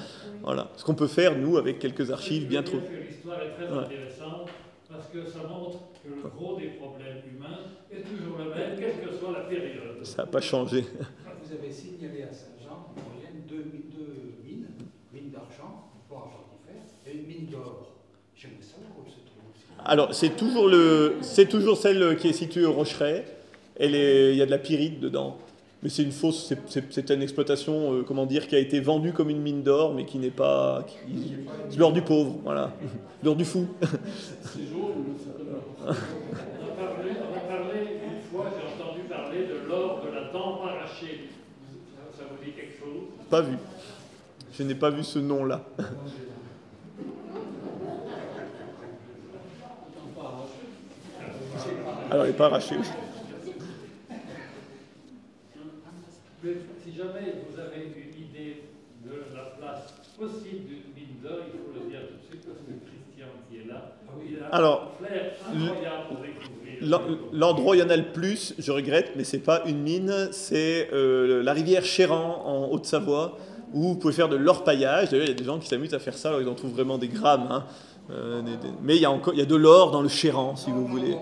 Voilà. Ce qu'on peut faire, nous, avec quelques archives bien trop. L'histoire est très intéressante parce que ça montre que le gros des problèmes humains est toujours le même, quelle que soit la période. Ça n'a pas changé. Vous avez signalé à Saint-Jean, en moyenne, deux, deux mines, mine d'argent pour argentifère et une mine d'or. J'aimerais savoir où se trouve aussi. Alors, c'est toujours, le, c'est toujours celle qui est située au Rocheret. Il y a de la pyrite dedans mais c'est une fausse, c'est une exploitation, euh, comment dire, qui a été vendue comme une mine d'or, mais qui n'est pas, c'est l'or du pauvre, voilà, l'or du fou. on a parlé, une fois, j'ai entendu parler de l'or de la dent arrachée. Ça, vous dit quelque chose? Pas vu. Je n'ai pas vu ce nom-là. Alors, il n'est pas arraché. Si jamais vous avez une idée de la place possible d'une mine d'or, il faut le dire tout de suite parce que Christian qui est là, ah il a Alors, un flair incroyable pour découvrir. L'endroit où il y en a le plus, je regrette, mais c'est pas une mine, c'est euh, la rivière Chéran en Haute-Savoie, où vous pouvez faire de l'orpaillage. D'ailleurs, il y a des gens qui s'amusent à faire ça, alors ils en trouvent vraiment des grammes. Hein. Euh, mais il y, a encore, il y a de l'or dans le Chéran, si vous voulez.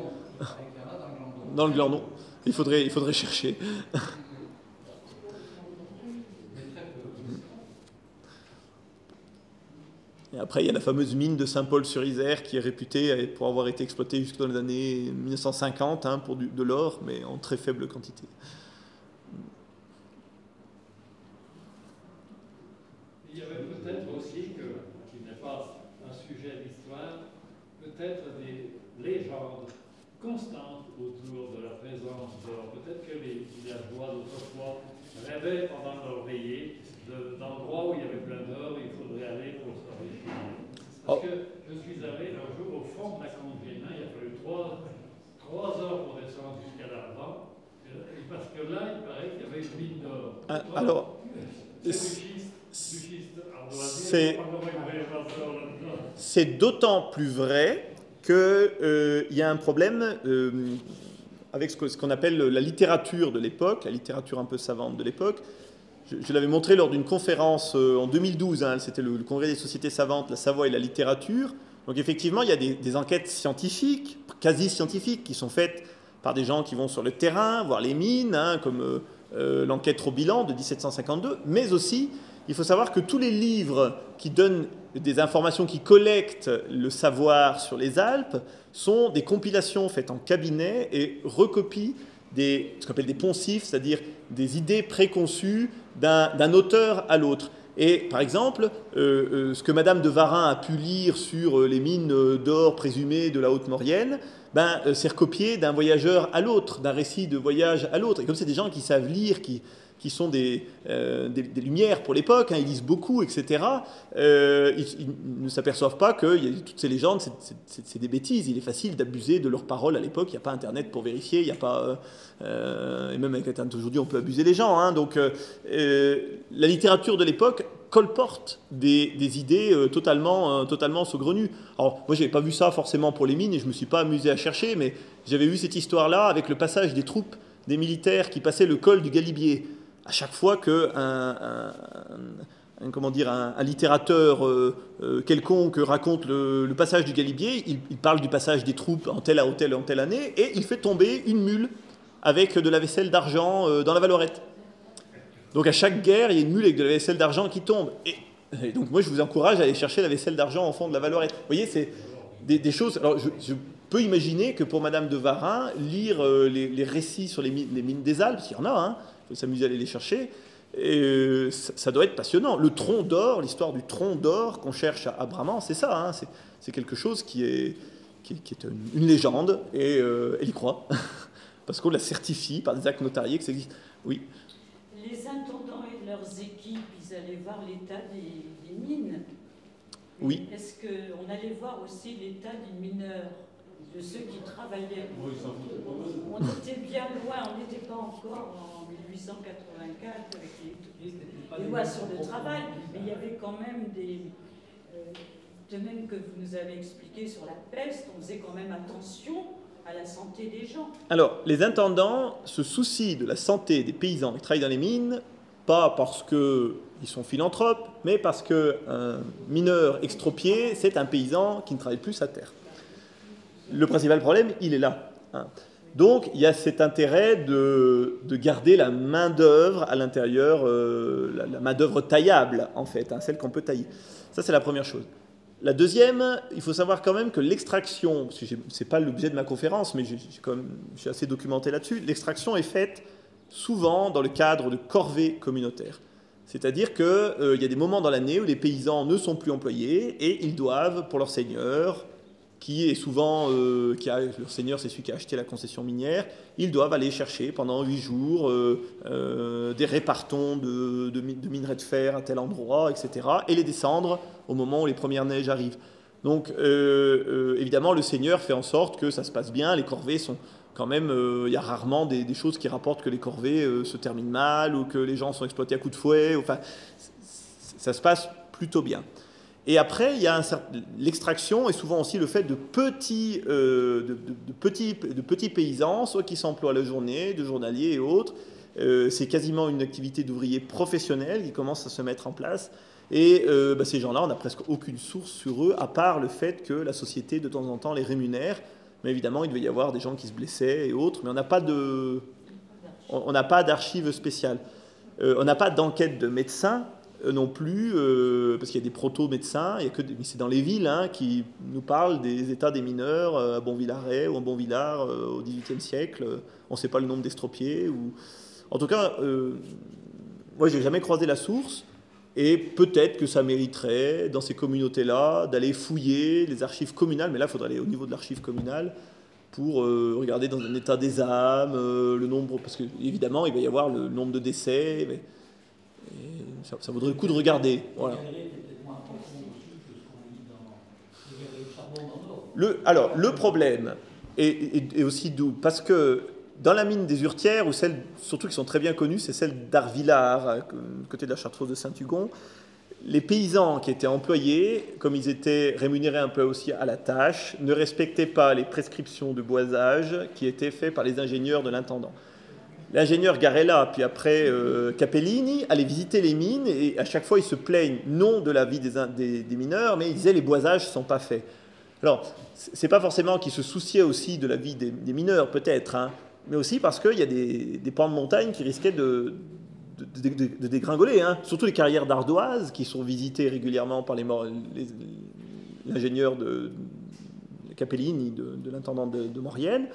Dans le Glandon. Il faudrait, il faudrait chercher. Et après, il y a la fameuse mine de Saint-Paul-sur-Isère qui est réputée pour avoir été exploitée jusque dans les années 1950 hein, pour du, de l'or, mais en très faible quantité. Il y avait peut-être aussi, que, qui n'est pas un sujet d'histoire, peut-être des légendes constantes autour de la présence d'or. Peut-être que les villageois d'autrefois rêvaient pendant leur veillée d'endroits où il y avait plein d'or, il faudrait aller pour parce oh. que je suis allé un jour au fond de la Condrienne, il a fallu trois, trois heures pour descendre jusqu'à l'avant, parce que là, il paraît qu'il y avait une mine d'or. Ah, alors, c'est d'autant plus vrai qu'il euh, y a un problème euh, avec ce qu'on appelle la littérature de l'époque, la littérature un peu savante de l'époque, je, l'avais montré lors d'une conférence euh, en 2012, hein, c'était le, congrès des sociétés savantes, la Savoie et la littérature. Donc effectivement, il y a des, enquêtes scientifiques, quasi scientifiques, qui sont faites par des gens qui vont sur le terrain, voir les mines, hein, comme euh, euh, l'enquête au bilan de 1752, mais aussi, il faut savoir que tous les livres qui donnent des informations, qui collectent le savoir sur les Alpes, sont des compilations faites en cabinet et recopient des, ce qu'on appelle des poncifs, c'est-à-dire des idées préconçues d'un auteur à l'autre. Et par exemple, euh, euh, ce que Madame de Varin a pu lire sur euh, les mines d'or présumées de la Haute-Maurienne, ben, c'est recopié d'un voyageur à l'autre, d'un récit de voyage à l'autre. Et comme c'est des gens qui savent lire, qui, qui sont des, euh, des, lumières pour l'époque, hein, ils lisent beaucoup, etc., euh, ils, ne s'aperçoivent pas que toutes ces légendes, c'est des bêtises. Il est facile d'abuser de leurs paroles à l'époque. Il n'y a pas Internet pour vérifier, il n'y a pas... Euh, et même avec Internet aujourd'hui, on peut abuser les gens. Hein. donc la littérature de l'époque colporte des, des idées totalement, totalement saugrenues. Alors, moi, je n'avais pas vu ça forcément pour les mines et je ne me suis pas amusé à chercher, mais j'avais vu cette histoire-là avec le passage des troupes des militaires qui passaient le col du Galibier à chaque fois qu'un un, comment dire, un, littérateur euh, euh, quelconque raconte le, passage du Galibier, il, parle du passage des troupes en telle à telle, en telle année, et il fait tomber une mule avec de la vaisselle d'argent euh, dans la Valorette. Donc à chaque guerre, il y a une mule avec de la vaisselle d'argent qui tombe. Et, donc moi, je vous encourage à aller chercher la vaisselle d'argent en fond de la valeur. Vous voyez, c'est des, choses. Alors je, peux imaginer que pour Madame de Varin, lire les, récits sur les mines, des Alpes, il y en a, hein, faut s'amuser à aller les chercher. Et euh, ça, doit être passionnant. Le tronc d'or, l'histoire du tronc d'or qu'on cherche à, Bramant, c'est ça. Hein, c'est quelque chose qui est, qui, est une, légende et euh, elle y croit. Parce qu'on la certifie par des actes notariés que ça existe. Oui. Les intendants et leurs équipes, ils allaient voir l'état des, mines. Oui. Est-ce qu'on allait voir aussi l'état des mineurs, de ceux qui travaillaient? On était bien loin, on n'était pas encore en 1884 avec les, lois sur le travail, mais il y avait quand même des. Euh, de même que vous nous avez expliqué sur la peste, on faisait quand même attention à la santé des gens. Alors, les intendants se soucient de la santé des paysans qui travaillent dans les mines, pas parce qu'ils sont philanthropes, mais parce qu'un mineur extropié, c'est un paysan qui ne travaille plus sa terre. Le principal problème, il est là. Hein. Donc, il y a cet intérêt de, garder la main-d'œuvre à l'intérieur, euh, la, main-d'œuvre taillable, en fait, hein, celle qu'on peut tailler. Ça, c'est la première chose. La deuxième, il faut savoir quand même que l'extraction, ce n'est pas l'objet de ma conférence, mais suis assez documenté là-dessus, l'extraction est faite souvent dans le cadre de corvées communautaires. C'est-à-dire qu'il euh, y a des moments dans l'année où les paysans ne sont plus employés et ils doivent, pour leur seigneur, qui est souvent, euh, a, leur seigneur c'est celui qui a acheté la concession minière, ils doivent aller chercher pendant huit jours euh, euh, des répartons de, de, de, minerais de fer à tel endroit, etc. et les descendre au moment où les premières neiges arrivent. Donc évidemment le seigneur fait en sorte que ça se passe bien, les corvées sont quand même, il y a rarement des, des, choses qui rapportent que les corvées se terminent mal ou que les gens sont exploités à coups de fouet, enfin ça se passe plutôt bien. Et après, il y a l'extraction et souvent aussi le fait de petits, euh, de, petits, paysans, soit qui s'emploient la journée, de journaliers et autres. Euh, c'est quasiment une activité d'ouvriers professionnels qui commence à se mettre en place. Et euh, bah, ces gens-là, on n'a presque aucune source sur eux, à part le fait que la société, de temps en temps, les rémunère. Mais évidemment, il devait y avoir des gens qui se blessaient et autres, mais on n'a pas de, on n'a pas d'archives spéciales. on n'a pas d'enquête de médecins non plus, euh, parce qu'il y a des proto-médecins, que c'est dans les villes hein, qui nous parlent des états des mineurs euh, à Bonvillaret ou à Bonvillard au XVIIIe siècle. On ne sait pas le nombre d'estropiés. Ou... En tout cas, moi, je n'ai jamais croisé la source. Et peut-être que ça mériterait, dans ces communautés-là, d'aller fouiller les archives communales, mais là, il faudrait aller au niveau de l'archive communale pour regarder dans un état des âmes, le nombre, parce qu'évidemment, il va y avoir le nombre de décès ça, vaudrait le coup de regarder. Voilà. Le, alors, le problème est, aussi doux, parce que dans la mine des Urtières, ou celles surtout qui sont très bien connues, c'est celle d'Arvillard, côté de la Chartreuse de Saint-Hugon, les paysans qui étaient employés, comme ils étaient rémunérés un peu aussi à la tâche, ne respectaient pas les prescriptions de boisage qui étaient faites par les ingénieurs de l'intendant l'ingénieur Garella, puis après euh, Capellini, allaient visiter les mines et à chaque fois ils se plaignent non de la vie des, mineurs, mais ils disaient les boisages ne sont pas faits. Alors, c'est pas forcément qu'ils se souciaient aussi de la vie des, mineurs, peut-être, hein, mais aussi parce qu'il y a des, pans de montagne qui risquaient de, de, dégringoler, hein. surtout les carrières d'ardoise qui sont visitées régulièrement par l'ingénieur de Capellini, de, l'intendant de, Maurienne.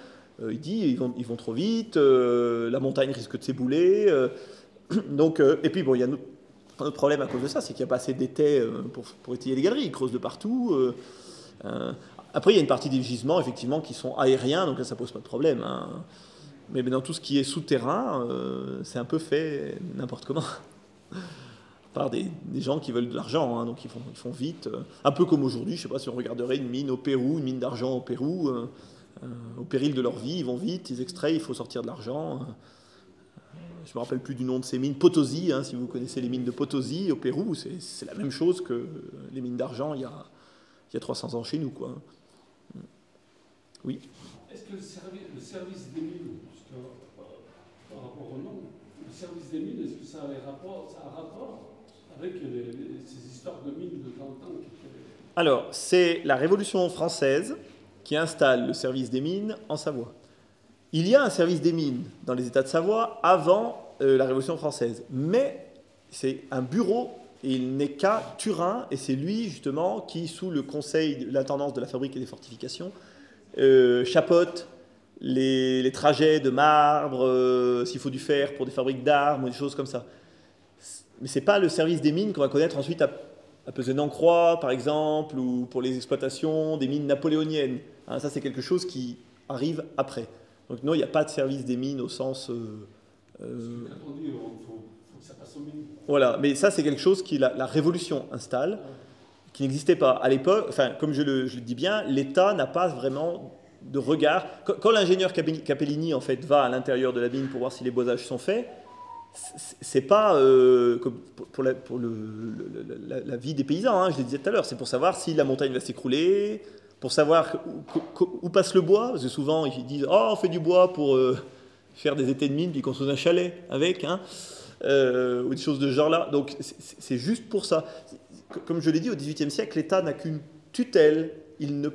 Euh, il dit ils vont, ils vont trop vite, euh, la montagne risque de s'ébouler. Euh, et puis, bon, il y a un autre, problème à cause de ça, c'est qu'il n'y a pas assez d'étais pour, pour, étayer les galeries. Ils creusent de partout. après, il y a une partie des gisements, effectivement, qui sont aériens, donc là, ça pose pas de problème. Hein. Mais dans tout ce qui est souterrain, c'est un peu fait n'importe comment. par des, des, gens qui veulent de l'argent, hein, donc ils font, ils font vite. un peu comme aujourd'hui, je ne sais pas si on regarderait une mine au Pérou, une mine d'argent au Pérou. Au péril de leur vie, ils vont vite, ils extraient, il faut sortir de l'argent. Je ne me rappelle plus du nom de ces mines. Potosi, hein, si vous connaissez les mines de Potosi au Pérou, c'est la même chose que les mines d'argent il, il, y a 300 ans chez nous. Quoi. Oui Est-ce que le, service des mines, euh, par rapport au nom, le service des mines, est-ce que ça a, un rapport, ça a rapport avec ces histoires de mines de 30 ans Alors, c'est la Révolution française qui installe le service des mines en Savoie. Il y a un service des mines dans les États de Savoie avant euh, la Révolution française. Mais c'est un bureau, et il n'est qu'à Turin, et c'est lui justement qui, sous le conseil de l'intendance de la fabrique et des fortifications, euh, chapeaute les, trajets de marbre, euh, s'il faut du fer pour des fabriques d'armes ou des choses comme ça. Mais c'est pas le service des mines qu'on va connaître ensuite à, à Pesé-Nancroix, par exemple, ou pour les exploitations des mines napoléoniennes. Hein, ça, c'est quelque chose qui arrive après. Donc non, il n'y a pas de service des mines au sens... euh, euh, il faut, faut que ça passe au mine. voilà, mais ça c'est quelque chose qui la, la Révolution installe, qui n'existait pas à l'époque. Enfin, comme je le, je le dis bien, l'État n'a pas vraiment de regard. Quand, quand l'ingénieur Capelli- Capellini en fait va à l'intérieur de la mine pour voir si les boisages sont faits, c'est- pas euh, pour, la, vie des paysans. hein, je le disais tout à l'heure, c'est pour savoir si la montagne va s'écrouler, pour savoir où, passe le bois. Parce que souvent ils disent oh on fait du bois pour euh, faire des étés de mine puis construire un chalet avec. Hein euh, ou des choses de ce genre-là. Donc c'est- juste pour ça. Comme je l'ai dit, au XVIIIe siècle, l'État n'a qu'une tutelle. Il ne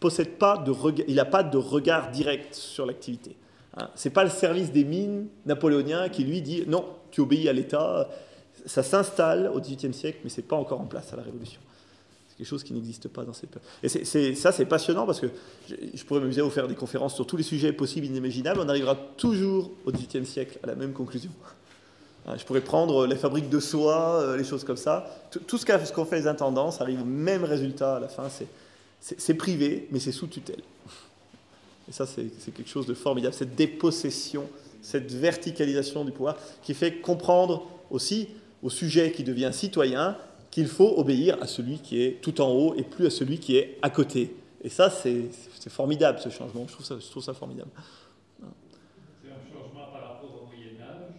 possède pas de il n'a pas de regard direct sur l'activité. Hein. C'est pas le service des mines napoléonien qui lui dit non, tu obéis à l'État. Ça s'installe au XVIIIe siècle, mais c'est pas encore en place à la Révolution. C'est quelque chose qui n'existe pas dans cette période. Et ça, c'est passionnant parce que je, pourrais m'amuser à vous faire des conférences sur tous les sujets possibles et inimaginables. On arrivera toujours au XVIIIe siècle à la même conclusion. Hein, Je pourrais prendre les fabriques de soie, euh, les choses comme ça. Tout, ce qu'ont fait les intendances arrive au même résultat à la fin. C'est privé, mais c'est sous tutelle. Et ça, c'est quelque chose de formidable. Cette dépossession, cette verticalisation du pouvoir qui fait comprendre aussi au sujet qui devient citoyen qu'il faut obéir à celui qui est tout en haut et plus à celui qui est à côté. Et ça, c'est formidable ce changement. Je trouve ça, je trouve ça formidable. C'est un changement par rapport au Moyen Âge,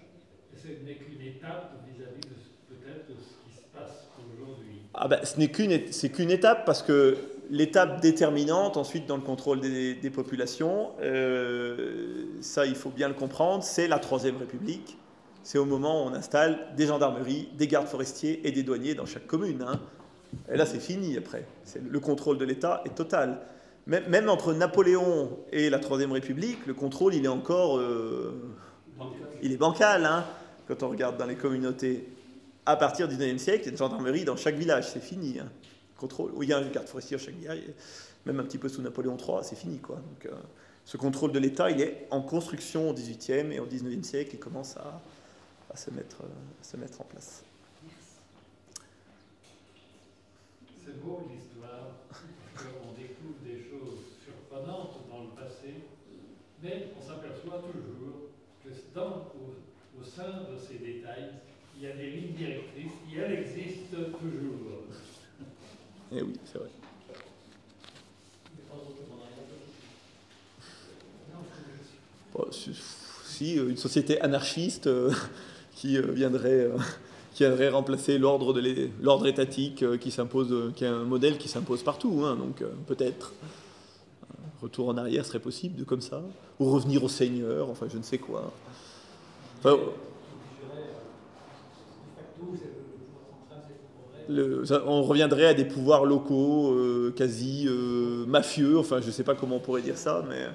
et ce n'est qu'une étape vis-à-vis de peut-être de ce qui se passe aujourd'hui? Ah ben, ce n'est qu'une qu'une étape parce que l'étape déterminante ensuite dans le contrôle des, des populations, euh, ça il faut bien le comprendre, c'est la Troisième République. C'est au moment où on installe des gendarmeries, des gardes forestiers et des douaniers dans chaque commune. hein. Et là c'est fini après. Le contrôle de l'État est total. Même, même entre Napoléon et la Troisième République, le contrôle il est encore... euh, il est bancal, hein, quand on regarde dans les communautés. À partir du 19e siècle, il y a une gendarmerie dans chaque village, c'est fini. hein. Contrôle, il y a un garde forestier dans chaque village, et même un petit peu sous Napoléon III, c'est fini. Quoi. Donc, euh, ce contrôle de l'État, il est en construction au 18e et au 19e siècle, il commence à, à se, mettre, euh, se mettre en place. C'est beau l'histoire, qu'on découvre des choses surprenantes dans le passé, mais on s'aperçoit toujours que dans, au, au sein de ces détails, il y a des lignes directrices qui, elles, existent toujours. Eh oui, c'est vrai. Si, euh, une société anarchiste euh, qui, euh, viendrait, qui viendrait remplacer l'ordre de l'ordre étatique qui s'impose, qui est un modèle qui s'impose partout, hein, donc peut-être retour en arrière serait possible comme ça, ou revenir au Seigneur, enfin je ne sais quoi. Le- on reviendrait à des pouvoirs locaux, euh, quasi euh, mafieux, enfin je ne sais pas comment on pourrait dire ça, mais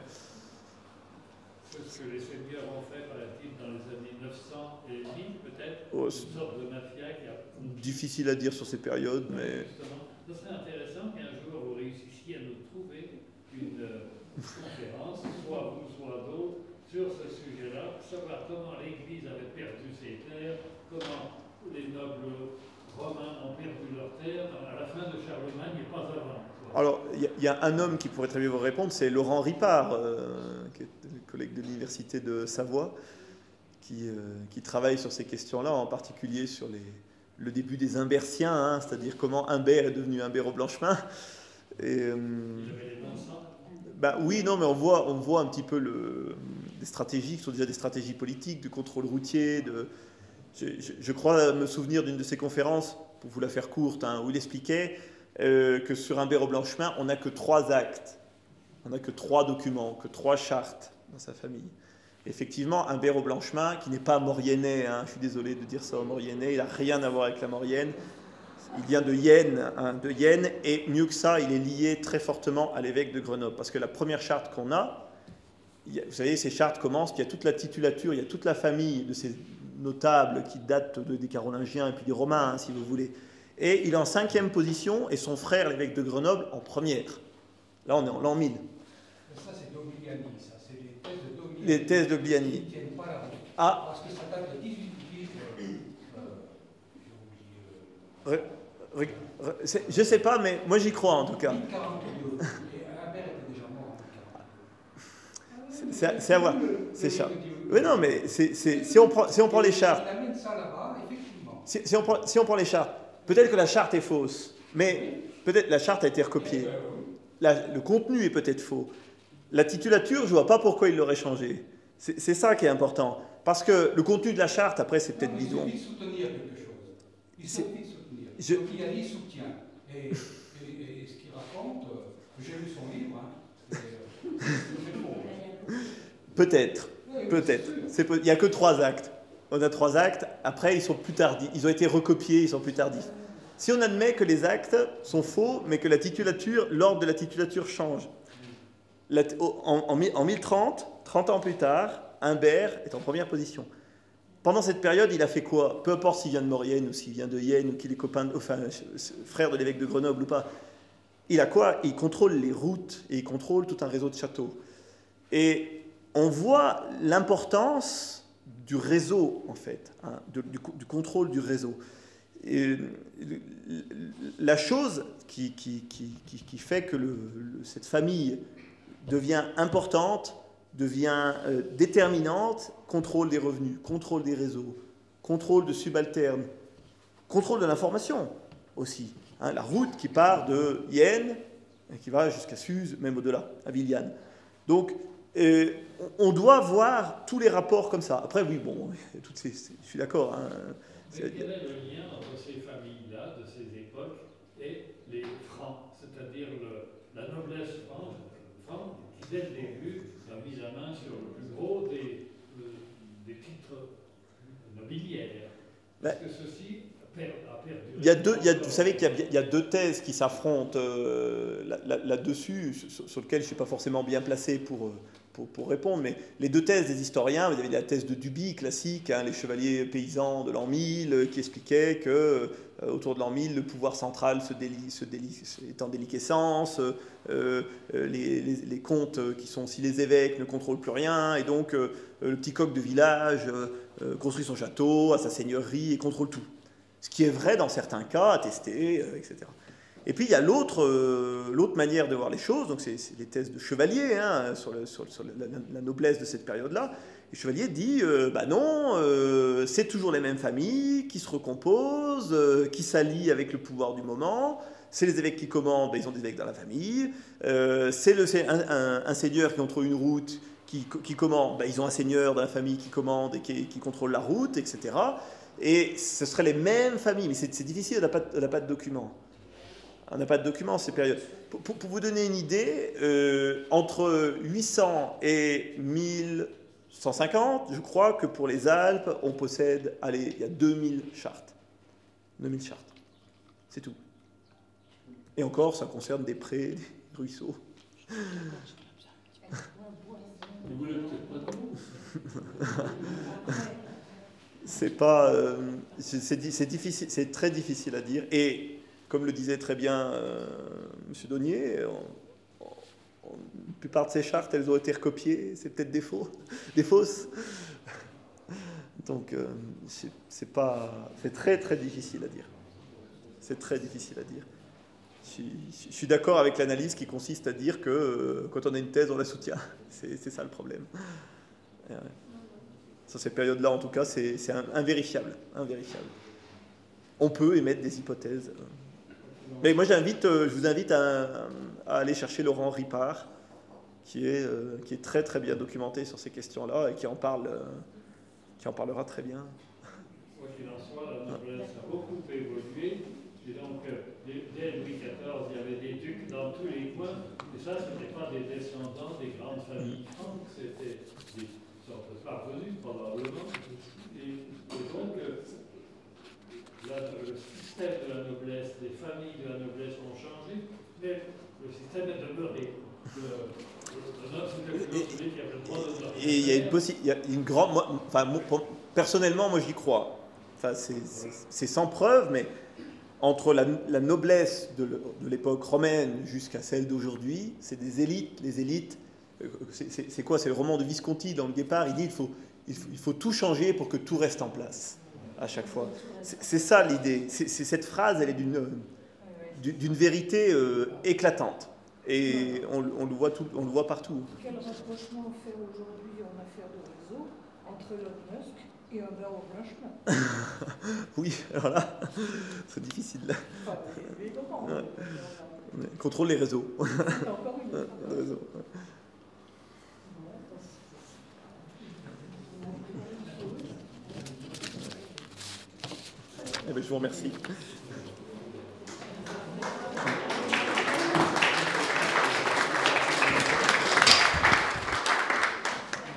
ce que les seigneurs ont fait, paraît-il, dans les années 900 et 1000 peut-être, Oh, une sorte de mafia qui a... difficile à dire sur ces périodes, mais Justement, ce serait intéressant qu'un jour vous réussissiez à nous trouver une euh, conférence, soit vous, soit d'autres, sur ce sujet-là, savoir comment l'Église avait perdu ses terres, comment les nobles romains ont perdu leurs terres à la fin de Charlemagne et pas avant. Alors, il y, a- il y a un homme qui pourrait très bien vous répondre, c'est Laurent Ripard, euh, qui est collègue de l'Université de Savoie, qui, euh, qui travaille sur ces questions-là, en particulier sur les, le début des Imbertiens, hein, c'est-à-dire comment Humbert est devenu Humbert au Blanchemin. Et, euh, bah oui, non, mais on voit, on voit un petit peu le, des stratégies qui sont déjà des stratégies politiques, de contrôle routier. De, je, crois me souvenir d'une de ses conférences, pour vous la faire courte, hein, où il expliquait euh, que sur un au Blanchemin, on n'a que trois actes, on n'a que trois documents, que trois chartes dans sa famille. Effectivement, un au Blanchemin, qui n'est pas mauriennais, hein, je suis désolé de dire ça au mauriennais, il n'a rien à voir avec la maurienne. Il vient de Yenne, hein, de Yenne, et mieux que ça, il est lié très fortement à l'évêque de Grenoble. Parce que la première charte qu'on a, vous savez, ces chartes commencent, il y a toute la titulature, il y a toute la famille de ces notables qui datent des Carolingiens et puis des Romains, hein, si vous voulez. Et il est en cinquième position, et son frère, l'évêque de Grenoble, en première. Là, on est en l'an 1000. Ça, c'est d'Ogliani, ça, c'est les thèses de Dogliani. Les thèses de Gliani. Qui ne tiennent pas la route. Ah, Parce que ça date de 18 euh, euh, c'est- je sais pas, mais moi j'y crois en tout euh, cas. 1042. Et Albert était déjà mort en 1042. C'est c'est à voir. C'est ça. Oui, non, mais c'est- c'est- si, on prend, si on prend les chartes, si, si on prend, si on prend les chartes, peut-être que la charte est fausse, mais peut-être la charte a été recopiée. La- le contenu est peut-être faux. La titulature, je vois pas pourquoi il l'aurait changé. C'est c'est ça qui est important. Parce que le contenu de la charte, après, c'est peut-être Non, mais bidon. Il suffit de soutenir quelque chose. Il C'est- suffit de soutenir. je- Dogliani soutient. Et, et- et ce qu'il raconte, euh, j'ai lu son livre, hein, et, euh, faux. Peut-être. Peut-être. Il n'y a que trois actes. On a trois actes. Après, ils sont plus tardifs. Ils ont été recopiés, ils sont plus tardifs. Si on admet que les actes sont faux, mais que la titulature, l'ordre de la titulature change. En, en mi- en 1030, 30 ans plus tard, Humbert est en première position. Pendant cette période, il a fait quoi? Peu importe s'il vient de Maurienne ou s'il vient de Yenne ou qu'il est copain, enfin, frère de l'évêque de Grenoble ou pas. Il a quoi? Il contrôle les routes et il contrôle tout un réseau de châteaux. Et on voit l'importance du réseau, en fait, hein, du, co- du contrôle du réseau. Et la chose qui, fait que cette famille devient importante, devient euh, déterminante, contrôle des revenus, contrôle des réseaux, contrôle de subalternes, contrôle de l'information aussi. hein, la route qui part de Yenne et qui va jusqu'à Suse, même au-delà, à Viviane. Donc, euh, on doit voir tous les rapports comme ça. Après, oui, bon, toutes ces- je suis d'accord. hein, Mais quel est le lien entre ces familles-là, de ces époques, et les francs, c'est-à-dire la noblesse franque, franque qui, dès le début, a mis la main sur le plus gros des, des titres nobiliaires Est-ce que ceci Il y a deux, il y a- vous savez qu'il y a, il y a deux thèses qui s'affrontent euh, là- là- là-dessus, sur, sur lesquelles je ne suis pas forcément bien placé pour, euh, pour, répondre, mais les deux thèses des historiens, vous avez la thèse de Duby, classique, hein, les chevaliers paysans de l'an 1000, euh, qui expliquait que euh, autour de l'an 1000, le pouvoir central se déli, se est en déliquescence, euh, les, les, comtes, qui sont aussi les évêques, ne contrôlent plus rien, et donc le petit coq de village construit son château, a sa seigneurie, et contrôle tout. Ce qui est vrai dans certains cas, attesté, etc. Et puis il y a l'autre euh, l'autre manière de voir les choses, donc c'est les thèses de Chevalier hein, sur, la, noblesse de cette période-là. Et Chevalier dit, euh, bah non, euh, c'est toujours les mêmes familles qui se recomposent, euh, qui s'allient avec le pouvoir du moment. C'est les évêques qui commandent, bah, ils ont des évêques dans la famille. C'est un, un- seigneur qui contrôle une route, qui, commande, bah, ils ont un seigneur dans la famille qui commande et qui, contrôle la route, etc. Et ce seraient les mêmes familles, mais c'est difficile, on n'a pas, on n'a pas de documents. On n'a pas de documents en ces périodes. Pour, vous donner une idée, euh, entre 800 et 1150, je crois que pour les Alpes, on possède, allez, il y a 2000 chartes. 2000 chartes. C'est tout. Et encore, ça concerne des prés, des ruisseaux. C'est pas, euh, c'est difficile, c'est très difficile à dire. Et comme le disait très bien euh, Monsieur Donnier, on- on- la plupart de ces chartes, elles ont été recopiées. C'est peut-être des faux, des fausses. Donc euh, c'est- pas, c'est très très difficile à dire. C'est très difficile à dire. Je suis, d'accord avec l'analyse qui consiste à dire que euh, quand on a une thèse, on la soutient. C'est ça le problème. Sur ces périodes-là, en tout cas, c'est invérifiable, invérifiable. On peut émettre des hypothèses. Mais moi, j'invite, euh, je vous invite à, à aller chercher Laurent Ripard, qui est, euh, qui est très très bien documenté sur ces questions-là et qui en parle, euh, qui en parlera très bien. Quoi qu'il en soit, la noblesse a beaucoup évolué. Et donc, euh, dès dès Louis XIV, il y avait des ducs dans tous les coins. Et ça, ce n'était pas des descendants des grandes familles franques, c'était des sortes de parvenus, probablement. Et, et donc, le système de la noblesse, les familles de la noblesse ont changé, mais le système est demeuré. Le- et il y a une, possi- il y a une grande. moi- enfin, moi, pour- personnellement, moi j'y crois. Enfin, c'est- sans preuve, mais entre la, la noblesse de l'époque romaine jusqu'à celle d'aujourd'hui, c'est des élites. Les élites, euh, c'est- quoi? C'est le roman de Visconti dans Le Guépard. Il dit il faut, il faut, il faut tout changer pour que tout reste en place à chaque fois. C'est ça l'idée. C'est cette phrase, elle est d'une d'une- d'une vérité euh, éclatante. Et on, on le voit tout, on le voit partout. Quel rapprochement faire aujourd'hui en affaire de réseau entre Elon Musk et un Bernard Blanchman Oui, alors là, c'est difficile. Enfin, évidemment. Ouais. Contrôle les réseaux. Encore une Eh bien, je vous remercie.